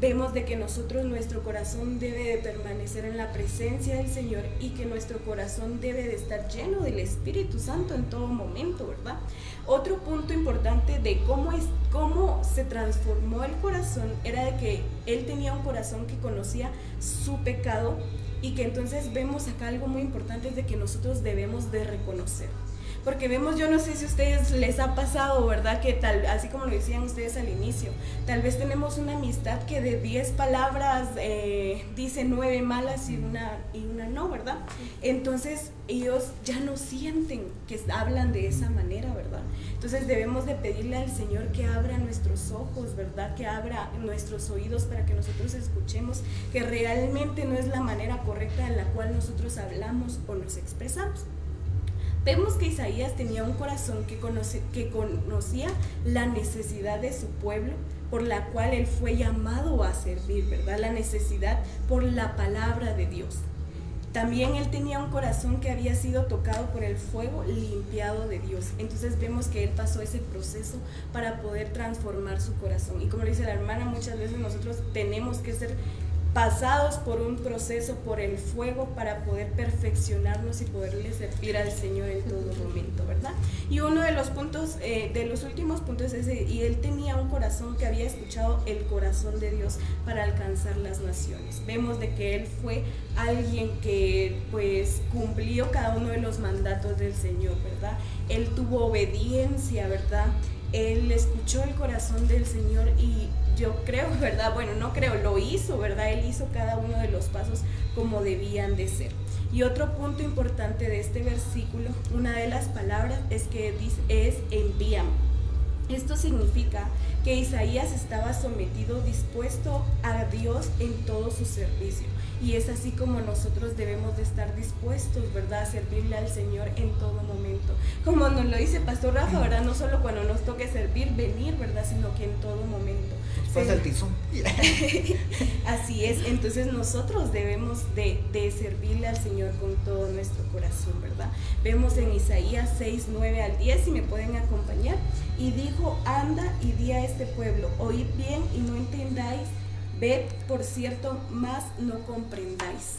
Vemos de que nosotros, nuestro corazón debe de permanecer en la presencia del Señor y que nuestro corazón debe de estar lleno del Espíritu Santo en todo momento, ¿verdad? Otro punto importante de cómo, es, cómo se transformó el corazón era de que él tenía un corazón que conocía su pecado y que entonces vemos acá algo muy importante de que nosotros debemos de reconocer porque vemos, yo no sé si a ustedes les ha pasado, ¿verdad? Que tal, así como lo decían ustedes al inicio, tal vez tenemos una amistad que de 10 palabras eh, dice 9 malas y una, y una no, ¿verdad? Entonces ellos ya no sienten que hablan de esa manera, ¿verdad? Entonces debemos de pedirle al Señor que abra nuestros ojos, ¿verdad? Que abra nuestros oídos para que nosotros escuchemos que realmente no es la manera correcta en la cual nosotros hablamos o nos expresamos. Vemos que Isaías tenía un corazón que, que conocía la necesidad de su pueblo, por la cual él fue llamado a servir, ¿verdad? La necesidad por la palabra de Dios. También él tenía un corazón que había sido tocado por el fuego, limpiado de Dios. Entonces vemos que él pasó ese proceso para poder transformar su corazón. Y como dice la hermana, muchas veces nosotros tenemos que ser pasados por un proceso, por el fuego, para poder perfeccionarnos y poderle servir al Señor en todo momento, ¿verdad? Y uno de los puntos, eh, de los últimos puntos es ese, y él tenía un corazón que había escuchado el corazón de Dios para alcanzar las naciones. Vemos de que él fue alguien que pues cumplió cada uno de los mandatos del Señor, ¿verdad? Él tuvo obediencia, ¿verdad? Él escuchó el corazón del Señor y yo creo, ¿verdad? Bueno, no creo, lo hizo, ¿verdad? Él hizo cada uno de los pasos como debían de ser. Y otro punto importante de este versículo, una de las palabras es que es envíame. Esto significa que Isaías estaba sometido, dispuesto a Dios en todo su servicio. Y es así como nosotros debemos de estar dispuestos, ¿verdad?, a servirle al Señor en todo momento. Como nos lo dice Pastor Rafa, ¿verdad? No solo cuando nos toque servir, venir, ¿verdad?, sino que en todo momento. Pasa el tizón. así es, entonces nosotros debemos de, de, servirle al Señor con todo nuestro corazón, ¿verdad? Vemos en Isaías 6, 9 al 10, si me pueden acompañar, y dijo, anda y di a este pueblo, oíd bien y no entendáis Ved, por cierto, más no comprendáis.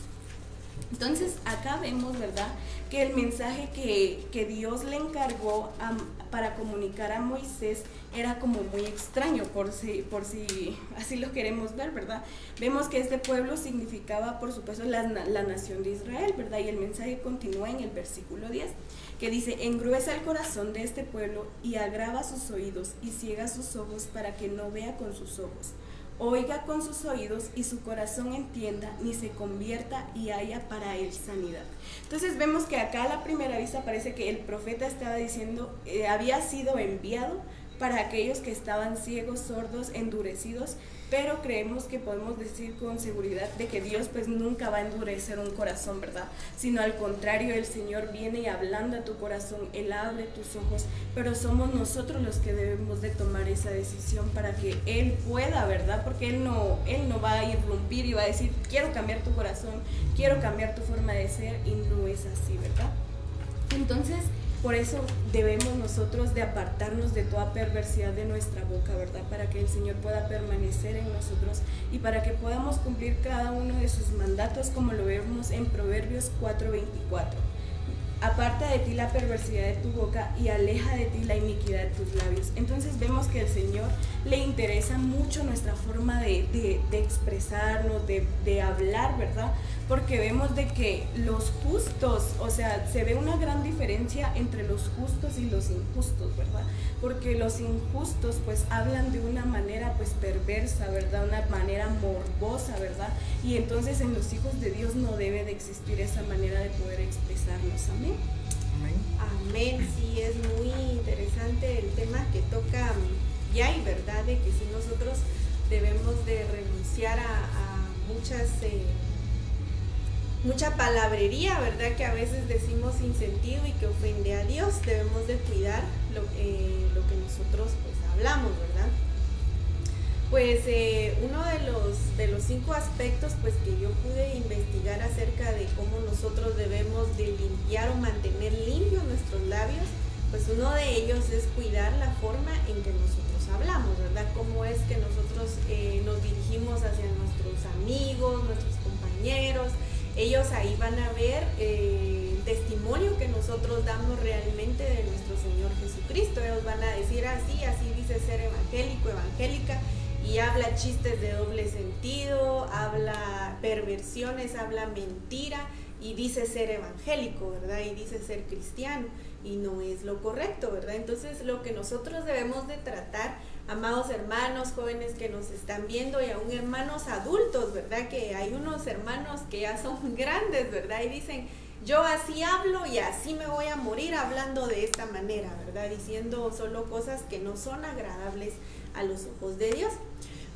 Entonces acá vemos, ¿verdad? Que el mensaje que, Dios le encargó para comunicar a Moisés era como muy extraño, por si, por si así lo queremos ver, ¿verdad? Vemos que este pueblo significaba, por supuesto, la, la nación de Israel, ¿verdad? Y el mensaje continúa en el versículo 10, que dice, engruesa el corazón de este pueblo y agrava sus oídos y ciega sus ojos para que no vea con sus ojos oiga con sus oídos y su corazón entienda, ni se convierta y haya para él sanidad. Entonces vemos que acá a la primera vista parece que el profeta estaba diciendo, eh, había sido enviado para aquellos que estaban ciegos, sordos, endurecidos, pero creemos que podemos decir con seguridad de que Dios pues nunca va a endurecer un corazón, ¿verdad? Sino al contrario, el Señor viene y hablando a tu corazón, Él abre tus ojos, pero somos nosotros los que debemos de tomar esa decisión para que Él pueda, ¿verdad? Porque Él no, Él no va a irrumpir y va a decir, quiero cambiar tu corazón, quiero cambiar tu forma de ser y no es así, ¿verdad? Entonces, por eso debemos nosotros de apartarnos de toda perversidad de nuestra boca, ¿verdad? Para que el Señor pueda permanecer en nosotros y para que podamos cumplir cada uno de sus mandatos como lo vemos en Proverbios 4:24. Aparta de ti la perversidad de tu boca y aleja de ti la iniquidad de tus labios. Entonces vemos que al Señor le interesa mucho nuestra forma de, expresarnos, de, de hablar, ¿verdad? Porque vemos de que los justos, o sea, se ve una gran diferencia entre los justos y los injustos, ¿verdad? Porque los injustos pues hablan de una manera pues perversa, ¿verdad? Una manera morbosa, ¿verdad? Y entonces en los hijos de Dios no debe de existir esa manera de poder expresarnos, amén. Amén. Amén, sí, es muy interesante el tema que toca ya y verdad de que si nosotros debemos de renunciar a, muchas... Eh, mucha palabrería, ¿verdad? Que a veces decimos sin sentido y que ofende a Dios. Debemos de cuidar lo, eh, que nosotros pues hablamos, ¿verdad? Pues eh, uno de los, de los cinco aspectos pues que yo pude investigar acerca de cómo nosotros debemos de limpiar o mantener limpios nuestros labios Pues uno de ellos es cuidar la forma en que nosotros hablamos, ¿verdad? Cómo es que nosotros eh, nos dirigimos hacia nuestros amigos, nuestros compañeros. Ellos ahí van a ver eh, el testimonio que nosotros damos realmente de nuestro Señor Jesucristo. Ellos van a decir así, así dice ser evangélico, evangélica y habla chistes de doble sentido, habla perversiones, habla mentira y dice ser evangélico, ¿verdad? Y dice ser cristiano y no es lo correcto, ¿verdad? Entonces lo que nosotros debemos de tratar, amados hermanos, jóvenes que nos están viendo y aún hermanos adultos, ¿verdad? Que hay unos hermanos que ya son grandes, ¿verdad? Y dicen, yo así hablo y así me voy a morir hablando de esta manera, ¿verdad? Diciendo solo cosas que no son agradables a los ojos de Dios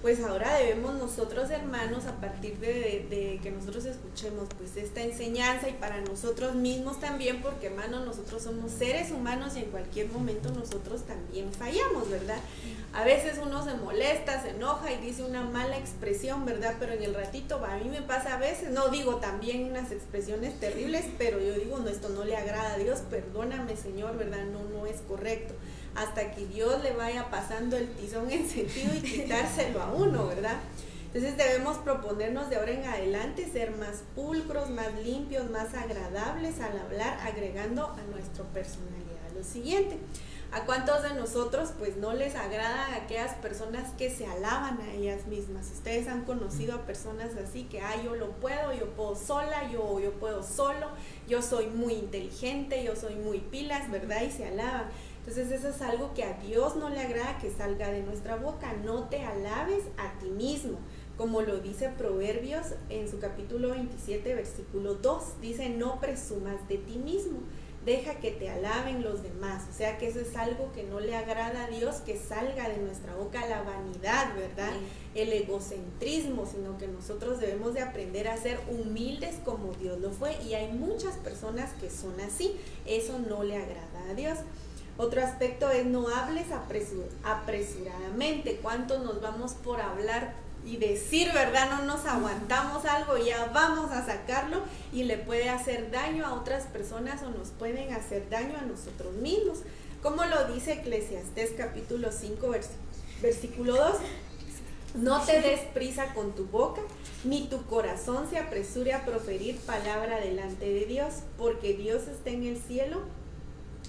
pues ahora debemos nosotros hermanos, a partir de, que nosotros escuchemos pues esta enseñanza y para nosotros mismos también, porque hermanos nosotros somos seres humanos y en cualquier momento nosotros también fallamos, ¿verdad? A veces uno se molesta, se enoja y dice una mala expresión, ¿verdad? Pero en el ratito, a mí me pasa a veces, no digo también unas expresiones terribles, pero yo digo, no, esto no le agrada a Dios, perdóname Señor, ¿verdad? No, no es correcto hasta que Dios le vaya pasando el tizón en sentido y quitárselo a uno, ¿verdad? Entonces debemos proponernos de ahora en adelante ser más pulcros, más limpios, más agradables al hablar, agregando a nuestra personalidad lo siguiente. ¿A cuántos de nosotros pues no les agrada aquellas personas que se alaban a ellas mismas? Ustedes han conocido a personas así que, ah, yo lo puedo, yo puedo sola, yo, yo puedo solo, yo soy muy inteligente, yo soy muy pilas, ¿verdad? Y se alaban. Entonces eso es algo que a Dios no le agrada que salga de nuestra boca. No te alabes a ti mismo. Como lo dice Proverbios en su capítulo 27, versículo 2. Dice, no presumas de ti mismo. Deja que te alaben los demás. O sea que eso es algo que no le agrada a Dios, que salga de nuestra boca la vanidad, ¿verdad? El egocentrismo, sino que nosotros debemos de aprender a ser humildes como Dios lo fue. Y hay muchas personas que son así. Eso no le agrada a Dios. Otro aspecto es no hables apresuradamente. ¿Cuánto nos vamos por hablar y decir, verdad? No nos aguantamos algo, ya vamos a sacarlo y le puede hacer daño a otras personas o nos pueden hacer daño a nosotros mismos. Como lo dice Eclesiastés capítulo 5, versículo 2. No te des prisa con tu boca, ni tu corazón se apresure a proferir palabra delante de Dios, porque Dios está en el cielo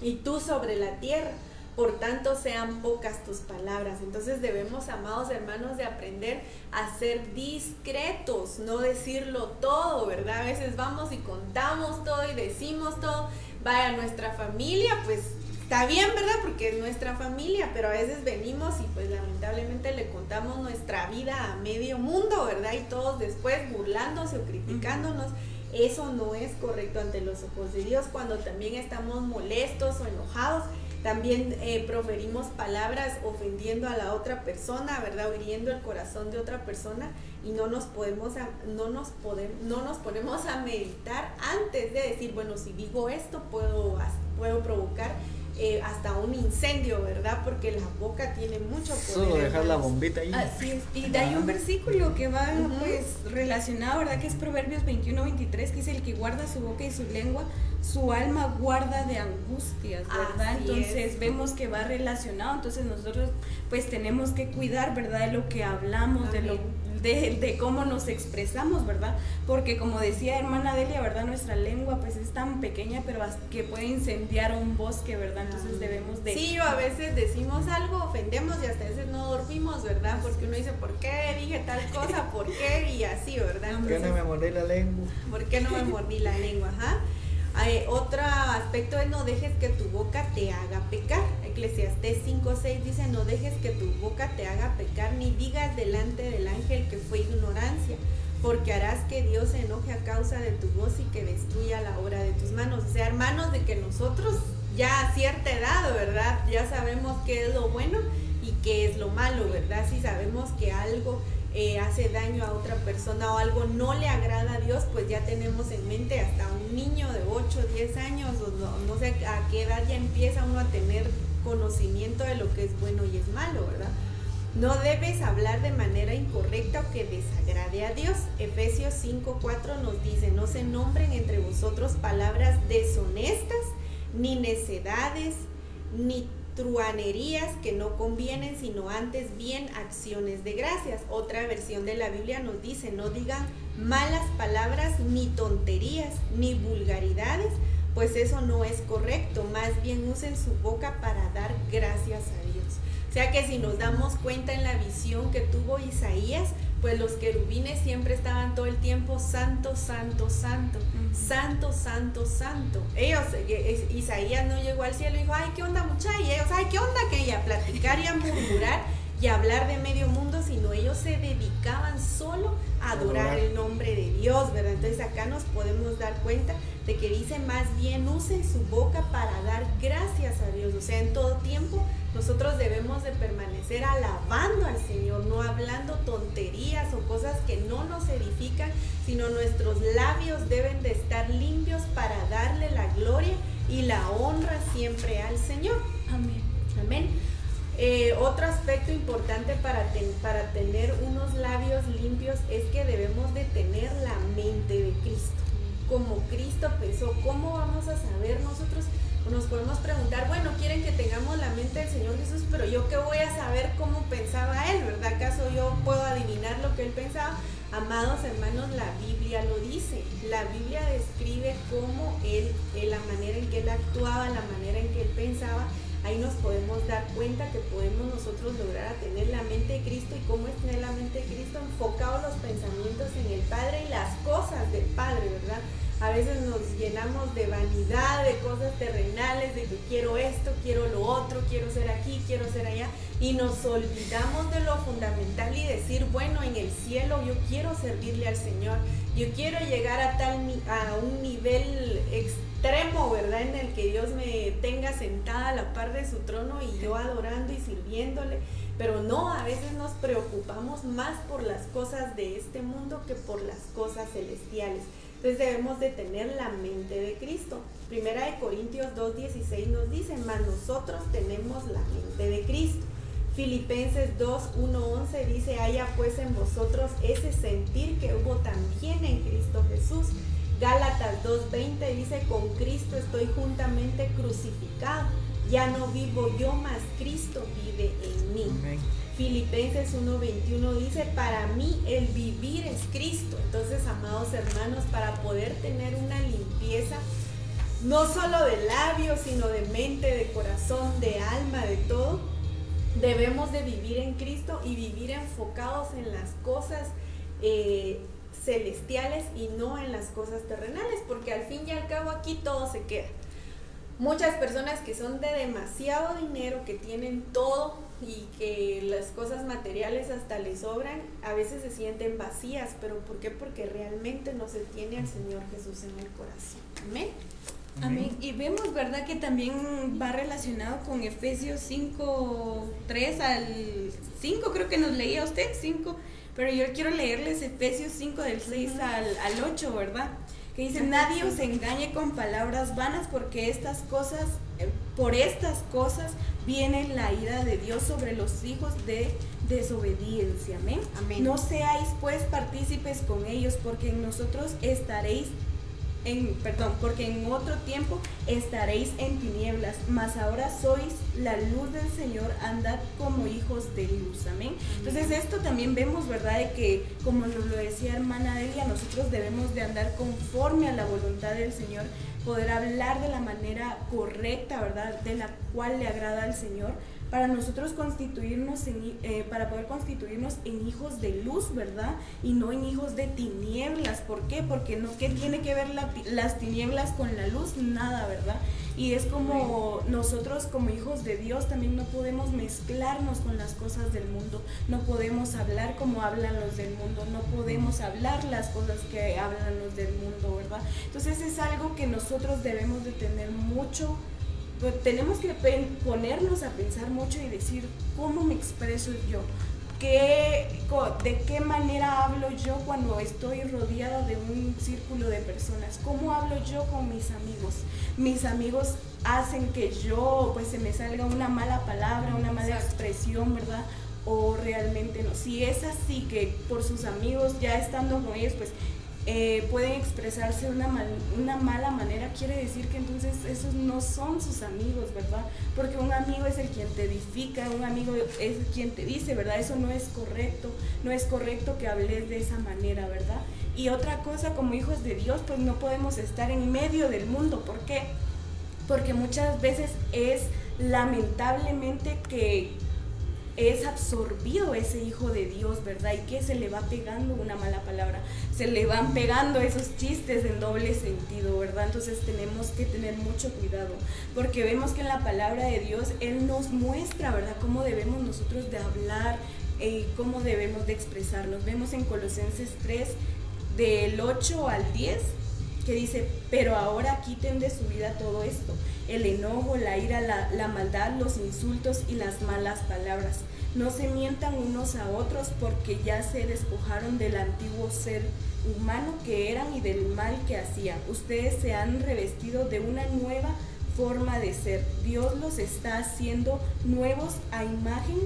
y tú sobre la tierra. Por tanto, sean pocas tus palabras. Entonces debemos, amados hermanos, de aprender a ser discretos, no decirlo todo, ¿verdad? A veces vamos y contamos todo y decimos todo. Vaya, nuestra familia, pues está bien, ¿verdad? Porque es nuestra familia, pero a veces venimos y pues lamentablemente le contamos nuestra vida a medio mundo, ¿verdad? Y todos después burlándose o criticándonos. Eso no es correcto ante los ojos de Dios cuando también estamos molestos o enojados. También eh, proferimos palabras ofendiendo a la otra persona, ¿verdad? hiriendo el corazón de otra persona y no nos podemos no nos podemos no nos ponemos a meditar antes de decir, bueno, si digo esto puedo puedo provocar eh, hasta un incendio, ¿verdad? Porque la boca tiene mucho poder. Solo dejar la bombita ahí. Así es. Y hay un versículo que va pues relacionado, ¿verdad? Que es Proverbios 21, 23, que dice el que guarda su boca y su lengua, su alma guarda de angustias, ¿verdad? entonces vemos que va relacionado, entonces nosotros pues tenemos que cuidar, ¿verdad? De lo que hablamos, de lo de, cómo nos expresamos, ¿verdad? Porque como decía hermana Delia, ¿verdad? Nuestra lengua pues es tan pequeña, pero que puede incendiar un bosque, ¿verdad? Entonces debemos de... Sí, o a veces decimos algo, ofendemos y hasta a veces no dormimos, ¿verdad? Porque uno dice, ¿por qué dije tal cosa? ¿Por qué? Y así, ¿verdad? ¿Por qué no me mordí la lengua? ¿Por qué no me mordí la lengua? Ajá. otro aspecto es no dejes que tu boca te haga pecar. Eclesiastés 5.6 dice, no dejes que tu boca te haga pecar, ni digas delante del ángel que fue ignorancia, porque harás que Dios se enoje a causa de tu voz y que destruya la obra de tus manos. O sea, hermanos, de que nosotros ya a cierta edad, ¿verdad? Ya sabemos qué es lo bueno y qué es lo malo, ¿verdad? Si sabemos que algo eh, hace daño a otra persona o algo no le agrada a Dios, pues ya tenemos en mente hasta un niño de 8, 10 años, o no, no sé a qué edad ya empieza uno a tener conocimiento de lo que es bueno y es malo, ¿verdad? No debes hablar de manera incorrecta o que desagrade a Dios. Efesios 5:4 nos dice, no se nombren entre vosotros palabras deshonestas, ni necedades, ni truanerías que no convienen, sino antes bien acciones de gracias. Otra versión de la Biblia nos dice, no digan malas palabras, ni tonterías, ni vulgaridades, pues eso no es correcto. Más bien usen su boca para dar gracias a Dios. O sea que si nos damos cuenta en la visión que tuvo Isaías, pues los querubines siempre estaban todo el tiempo santo, santo, santo, santo, santo, santo. Ellos, eh, Isaías no llegó al cielo y dijo, ay, ¿qué onda muchachos? Y ellos, ay, ¿qué onda que ella platicar y a murmurar y hablar de medio mundo, sino ellos se dedicaban solo a adorar el nombre de Dios, ¿verdad? Entonces acá nos podemos dar cuenta de que dice más bien usen su boca para dar gracias a Dios, o sea, en todo tiempo nosotros debemos de permanecer alabando al Señor, no hablando tonterías o cosas que no nos edifican, sino nuestros labios deben de estar limpios para darle la gloria y la honra siempre al Señor. Amén. Amén. Eh, otro aspecto importante para, para tener unos labios limpios es que debemos de tener la mente de Cristo. Como Cristo pensó, ¿cómo vamos a saber nosotros? Nos podemos preguntar, bueno, quieren que tengamos la mente del Señor Jesús, pero yo qué voy a saber cómo pensaba Él, ¿verdad? ¿Acaso yo puedo adivinar lo que Él pensaba? Amados hermanos, la Biblia lo dice. La Biblia describe cómo Él, la manera en que Él actuaba, la manera en que Él pensaba ahí nos podemos dar cuenta que podemos nosotros lograr a tener la mente de Cristo y cómo es tener la mente de Cristo enfocado los pensamientos en el Padre y las cosas del Padre, ¿verdad? A veces nos llenamos de vanidad, de cosas terrenales, de que quiero esto, quiero lo otro, quiero ser aquí, quiero ser allá, y nos olvidamos de lo fundamental y decir, bueno, en el cielo yo quiero servirle al Señor, yo quiero llegar a tal a un nivel extremo ¿verdad? En el que Dios me tenga sentada a la par de su trono y yo adorando y sirviéndole. Pero no, a veces nos preocupamos más por las cosas de este mundo que por las cosas celestiales. Entonces debemos de tener la mente de Cristo. Primera de Corintios 2.16 nos dice, mas nosotros tenemos la mente de Cristo. Filipenses 2.1.11 dice, haya pues en vosotros ese sentir que hubo también en Cristo Jesús Gálatas 2.20 dice, con Cristo estoy juntamente crucificado. Ya no vivo yo, mas Cristo vive en mí. Filipenses 1.21 dice, para mí el vivir es Cristo. Entonces, amados hermanos, para poder tener una limpieza, no solo de labios, sino de mente, de corazón, de alma, de todo, debemos de vivir en Cristo y vivir enfocados en las cosas eh, celestiales y no en las cosas terrenales, porque al fin y al cabo aquí todo se queda. Muchas personas que son de demasiado dinero, que tienen todo y que las cosas materiales hasta les sobran, a veces se sienten vacías, pero ¿por qué? Porque realmente no se tiene al Señor Jesús en el corazón. Amén. Amén. Y vemos, ¿verdad? Que también va relacionado con Efesios 5, 3 al 5, creo que nos leía usted, 5 pero yo quiero leerles Efesios 5 del 6 al, al 8, ¿verdad? Que dice, nadie os engañe con palabras vanas porque estas cosas, eh, por estas cosas viene la ira de Dios sobre los hijos de desobediencia. Amén. Amén. No seáis pues partícipes con ellos porque en nosotros estaréis en, perdón, porque en otro tiempo estaréis en tinieblas, mas ahora sois la luz del Señor, andad como hijos de luz, amén. Entonces esto también vemos, ¿verdad? De que, como nos lo decía hermana Delia, nosotros debemos de andar conforme a la voluntad del Señor, poder hablar de la manera correcta, ¿verdad? De la cual le agrada al Señor para nosotros constituirnos, en, eh, para poder constituirnos en hijos de luz, ¿verdad? Y no en hijos de tinieblas. ¿Por qué? Porque no, ¿qué tiene que ver las tinieblas con la luz? Nada, ¿verdad? Y es como nosotros como hijos de Dios también no podemos mezclarnos con las cosas del mundo, no podemos hablar como hablan los del mundo, no podemos hablar las cosas que hablan los del mundo, ¿verdad? Entonces es algo que nosotros debemos de tener mucho tenemos que ponernos a pensar mucho y decir, ¿cómo me expreso yo? ¿Qué, ¿De qué manera hablo yo cuando estoy rodeada de un círculo de personas? ¿Cómo hablo yo con mis amigos? Mis amigos hacen que yo, pues se me salga una mala palabra, una mala expresión, ¿verdad? O realmente no. Si es así que por sus amigos, ya estando con ellos, pues eh, pueden expresarse de una, una mala manera, quiere decir que entonces esos no son sus amigos, ¿verdad? Porque un amigo es el quien te edifica, un amigo es quien te dice, ¿verdad? Eso no es correcto, no es correcto que hables de esa manera, ¿verdad? Y otra cosa, como hijos de Dios, pues no podemos estar en medio del mundo, ¿por qué? Porque muchas veces es lamentablemente que es absorbido ese hijo de Dios, ¿verdad? Y que se le va pegando una mala palabra, se le van pegando esos chistes en doble sentido, ¿verdad? Entonces tenemos que tener mucho cuidado, porque vemos que en la palabra de Dios Él nos muestra, ¿verdad? Cómo debemos nosotros de hablar, y eh, cómo debemos de expresarnos. Vemos en Colosenses 3, del 8 al 10, que dice, pero ahora quiten de su vida todo esto, el enojo, la ira, la, la, maldad, los insultos y las malas palabras. No se mientan unos a otros porque ya se despojaron del antiguo ser humano que eran y del mal que hacían. Ustedes se han revestido de una nueva forma de ser. Dios los está haciendo nuevos a imagen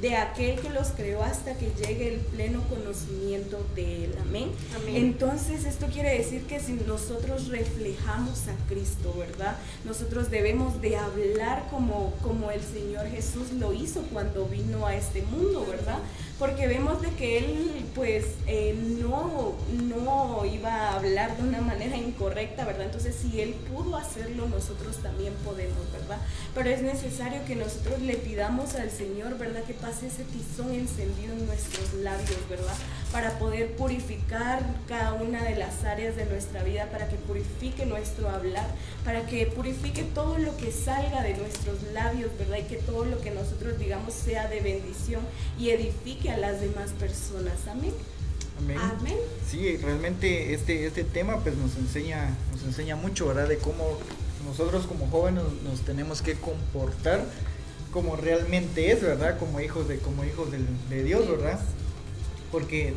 de aquel que los creó hasta que llegue el pleno conocimiento de él. Amén. Entonces esto quiere decir que si nosotros reflejamos a Cristo, ¿verdad? Nosotros debemos de hablar como, como el Señor Jesús lo hizo cuando vino a este mundo, ¿verdad? porque vemos de que él pues eh, no, no iba a hablar de una manera incorrecta, ¿verdad? Entonces si él pudo hacerlo, nosotros también podemos, ¿verdad? Pero es necesario que nosotros le pidamos al Señor, ¿verdad? Que pase ese tizón encendido en nuestros labios, ¿verdad? Para poder purificar cada una de las áreas de nuestra vida, para que purifique nuestro hablar, para que purifique todo lo que salga de nuestros labios, ¿verdad? Y que todo lo que nosotros digamos sea de bendición y edifique a las demás personas. Amén. Amén. Sí, realmente este, este tema pues nos enseña, nos enseña mucho, ¿verdad? De cómo nosotros como jóvenes nos tenemos que comportar como realmente es, ¿verdad? Como hijos de, como hijos de, Dios, ¿verdad? Porque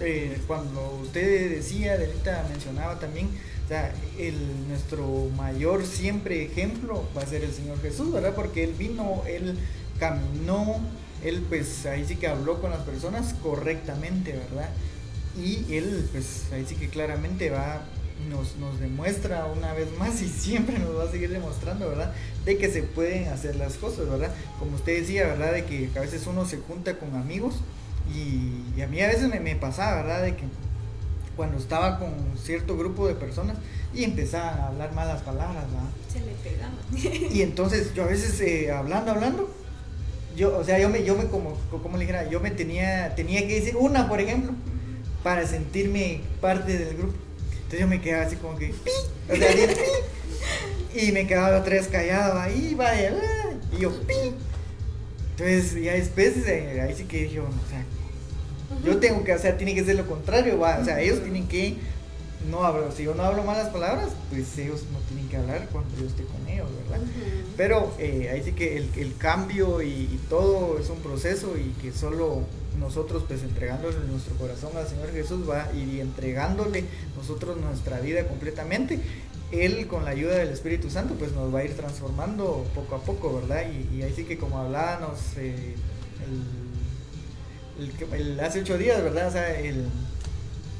eh, cuando usted decía, Delita mencionaba también, o sea, nuestro mayor siempre ejemplo va a ser el Señor Jesús, ¿verdad? Porque Él vino, Él caminó, él pues ahí sí que habló con las personas correctamente, ¿verdad? Y él pues ahí sí que claramente va, nos, nos demuestra una vez más y siempre nos va a seguir demostrando, ¿verdad? De que se pueden hacer las cosas, ¿verdad? Como usted decía, ¿verdad? De que a veces uno se junta con amigos y, a mí a veces me, me pasaba, ¿verdad? De que cuando estaba con cierto grupo de personas y empezaban a hablar malas palabras, ¿verdad? Se le pegaban. Y entonces yo a veces eh, hablando, hablando, yo, o sea, yo me, yo me como, como le dijera, yo me tenía, tenía que decir una, por ejemplo, para sentirme parte del grupo. Entonces yo me quedaba así como que, ¡pi! O sea, ¡pi! Y me quedaba otra vez callado, ahí vaya, y yo, ¡pi! Entonces ya después, eh, ahí sí que dije, bueno, o sea, yo tengo que, o sea, tiene que ser lo contrario, ¿va? o sea, ellos tienen que no hablo, si yo no hablo malas palabras, pues ellos no tienen que hablar cuando yo esté con ellos, ¿verdad? Pero eh, ahí sí que el, el cambio y, todo es un proceso y que solo nosotros pues entregándole nuestro corazón al Señor Jesús va y entregándole nosotros nuestra vida completamente, Él con la ayuda del Espíritu Santo pues nos va a ir transformando poco a poco, ¿verdad? Y, ahí sí que como hablábamos eh, hace ocho días, ¿verdad? O sea, el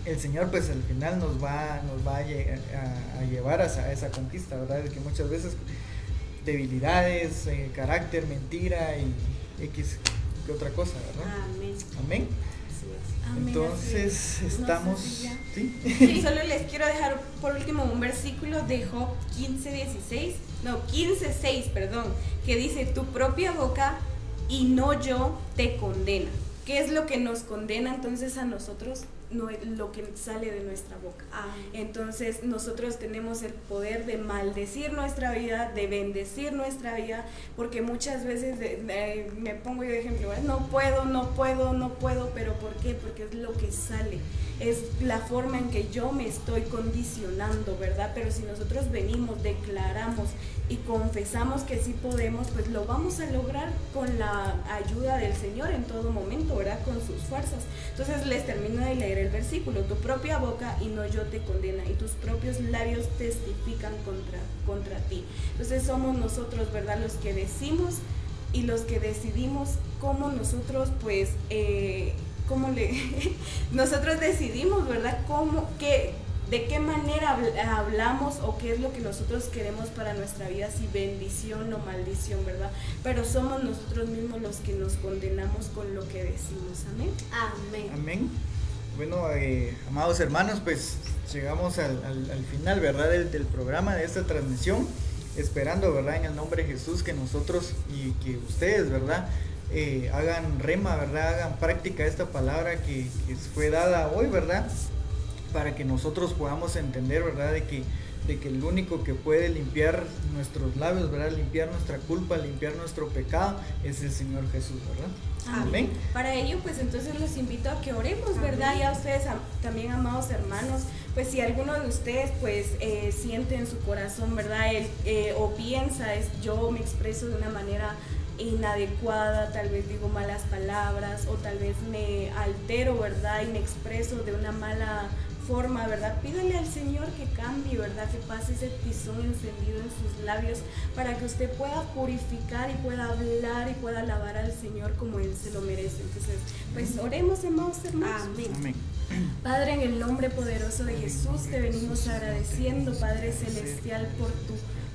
el Señor pues al final nos va, nos va a, llevar a esa, conquista, ¿verdad? De que muchas veces debilidades, eh, carácter, mentira y X que otra cosa, ¿verdad? Amén. Amén. Entonces estamos... ¿sí? solo les quiero dejar por último un versículo de Job 15, 16, no, 15, 6, perdón, que dice, tu propia boca y no yo te condena. ¿Qué es lo que nos condena entonces a nosotros? No lo que sale de nuestra boca. Entonces nosotros tenemos el poder de maldecir nuestra vida, de bendecir nuestra vida, porque muchas veces me pongo yo de ejemplo, no puedo, no puedo, no puedo, pero ¿por qué? Porque es lo que sale, es la forma en que yo me estoy condicionando, ¿verdad? Pero si nosotros venimos, declaramos y confesamos que sí podemos, pues lo vamos a lograr con la ayuda del Señor en todo momento, ¿verdad? Con sus fuerzas. Entonces les termino de leer el versículo, tu propia boca y no yo te condena y tus propios labios testifican contra, contra ti. Entonces somos nosotros, ¿verdad? Los que decimos y los que decidimos cómo nosotros pues... Eh, ¿cómo le? nosotros decidimos, ¿verdad? ¿Cómo, qué, de qué manera hablamos o qué es lo que nosotros queremos para nuestra vida, si bendición o maldición, ¿verdad? Pero somos nosotros mismos los que nos condenamos con lo que decimos. Amén. Amén. Amén. Bueno, eh, amados hermanos, pues llegamos al, final, ¿verdad? Del, del, programa, de esta transmisión, esperando, ¿verdad? En el nombre de Jesús que nosotros y que ustedes, ¿verdad? Eh, hagan rema, ¿verdad? Hagan práctica esta palabra que, que fue dada hoy, ¿verdad? Para que nosotros podamos entender, ¿verdad? De que, de que el único que puede limpiar nuestros labios, ¿verdad? Limpiar nuestra culpa, limpiar nuestro pecado, es el Señor Jesús, ¿verdad? Amén. Para ello, pues entonces los invito a que oremos, ¿verdad? Y a ustedes también, amados hermanos, pues si alguno de ustedes pues eh, siente en su corazón, ¿verdad? El, eh, o piensa, es yo me expreso de una manera inadecuada, tal vez digo malas palabras o tal vez me altero, ¿verdad? Y me expreso de una mala forma, ¿verdad? Pídale al Señor que cambie, ¿verdad? Que pase ese tizón encendido en sus labios para que usted pueda purificar y pueda hablar y pueda alabar al Señor como Él se lo merece. Entonces, pues oremos, hermanos, hermanos. Amén. Padre, en el nombre poderoso de Jesús, te venimos agradeciendo, Padre Celestial, por tu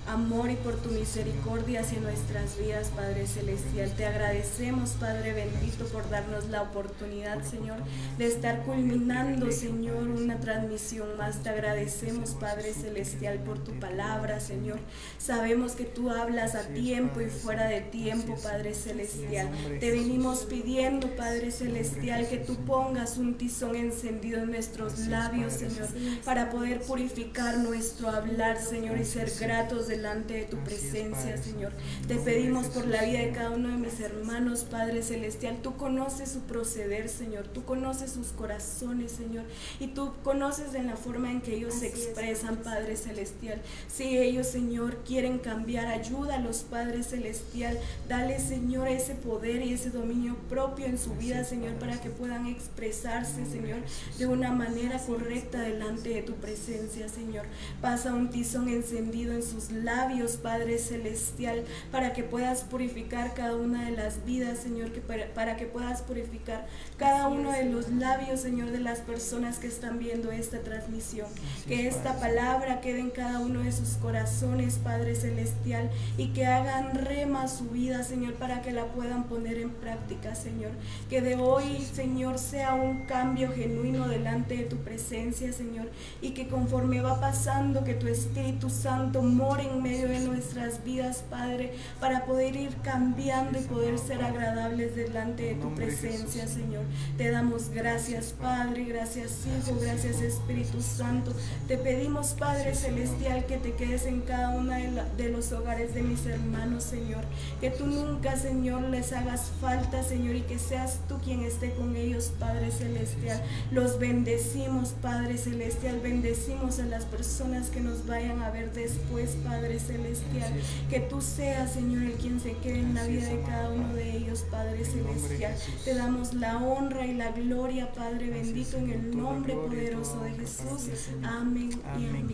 amor y por tu misericordia hacia nuestras vidas, Padre Celestial. Te agradecemos, Padre bendito, por darnos la oportunidad, Señor, de estar culminando, Señor, una transmisión más. Te agradecemos, Padre Celestial, por tu palabra, Señor. Sabemos que tú hablas a tiempo y fuera de tiempo, Padre Celestial. Te venimos pidiendo, Padre Celestial, que tú pongas un tizón encendido en nuestros labios, Señor, para poder purificar nuestro hablar, Señor, y ser gratos de delante de tu presencia, Señor. Te pedimos por la vida de cada uno de mis hermanos, Padre Celestial. Tú conoces su proceder, Señor. Tú conoces sus corazones, Señor. Y tú conoces en la forma en que ellos se expresan, Padre Celestial. Si ellos, Señor, quieren cambiar, ayúdalos, Padre Celestial. Dale, Señor, ese poder y ese dominio propio en su vida, Señor, para que puedan expresarse, Señor, de una manera correcta delante de tu presencia, Señor. Pasa un tizón encendido en sus labios labios, Padre Celestial, para que puedas purificar cada una de las vidas, Señor, que para, que puedas purificar cada uno de los labios, Señor, de las personas que están viendo esta transmisión. que esta palabra quede en cada uno de sus corazones, Padre Celestial, y que hagan rema su vida, Señor, para que la puedan poner en práctica, Señor. Que de hoy, Señor, sea un cambio genuino delante de tu presencia, Señor, y que conforme va pasando, que tu Espíritu Santo more en medio de nuestras vidas, Padre, para poder ir cambiando y poder ser agradables delante de tu presencia, Señor. Te damos gracias, Padre, gracias, Hijo, gracias, Espíritu Santo. Te pedimos, Padre Celestial, que te quedes en cada uno de, los hogares de mis hermanos, Señor. Que tú nunca, Señor, les hagas falta, Señor, y que seas tú quien esté con ellos, Padre Celestial. Los bendecimos, Padre Celestial. Bendecimos a las personas que nos vayan a ver después, Padre. Celestial. Que tú seas, Señor, el quien se quede en la vida de cada uno de ellos, Padre Celestial. Te damos la honra y la gloria, Padre bendito, en el nombre poderoso de Jesús. Amén y amén.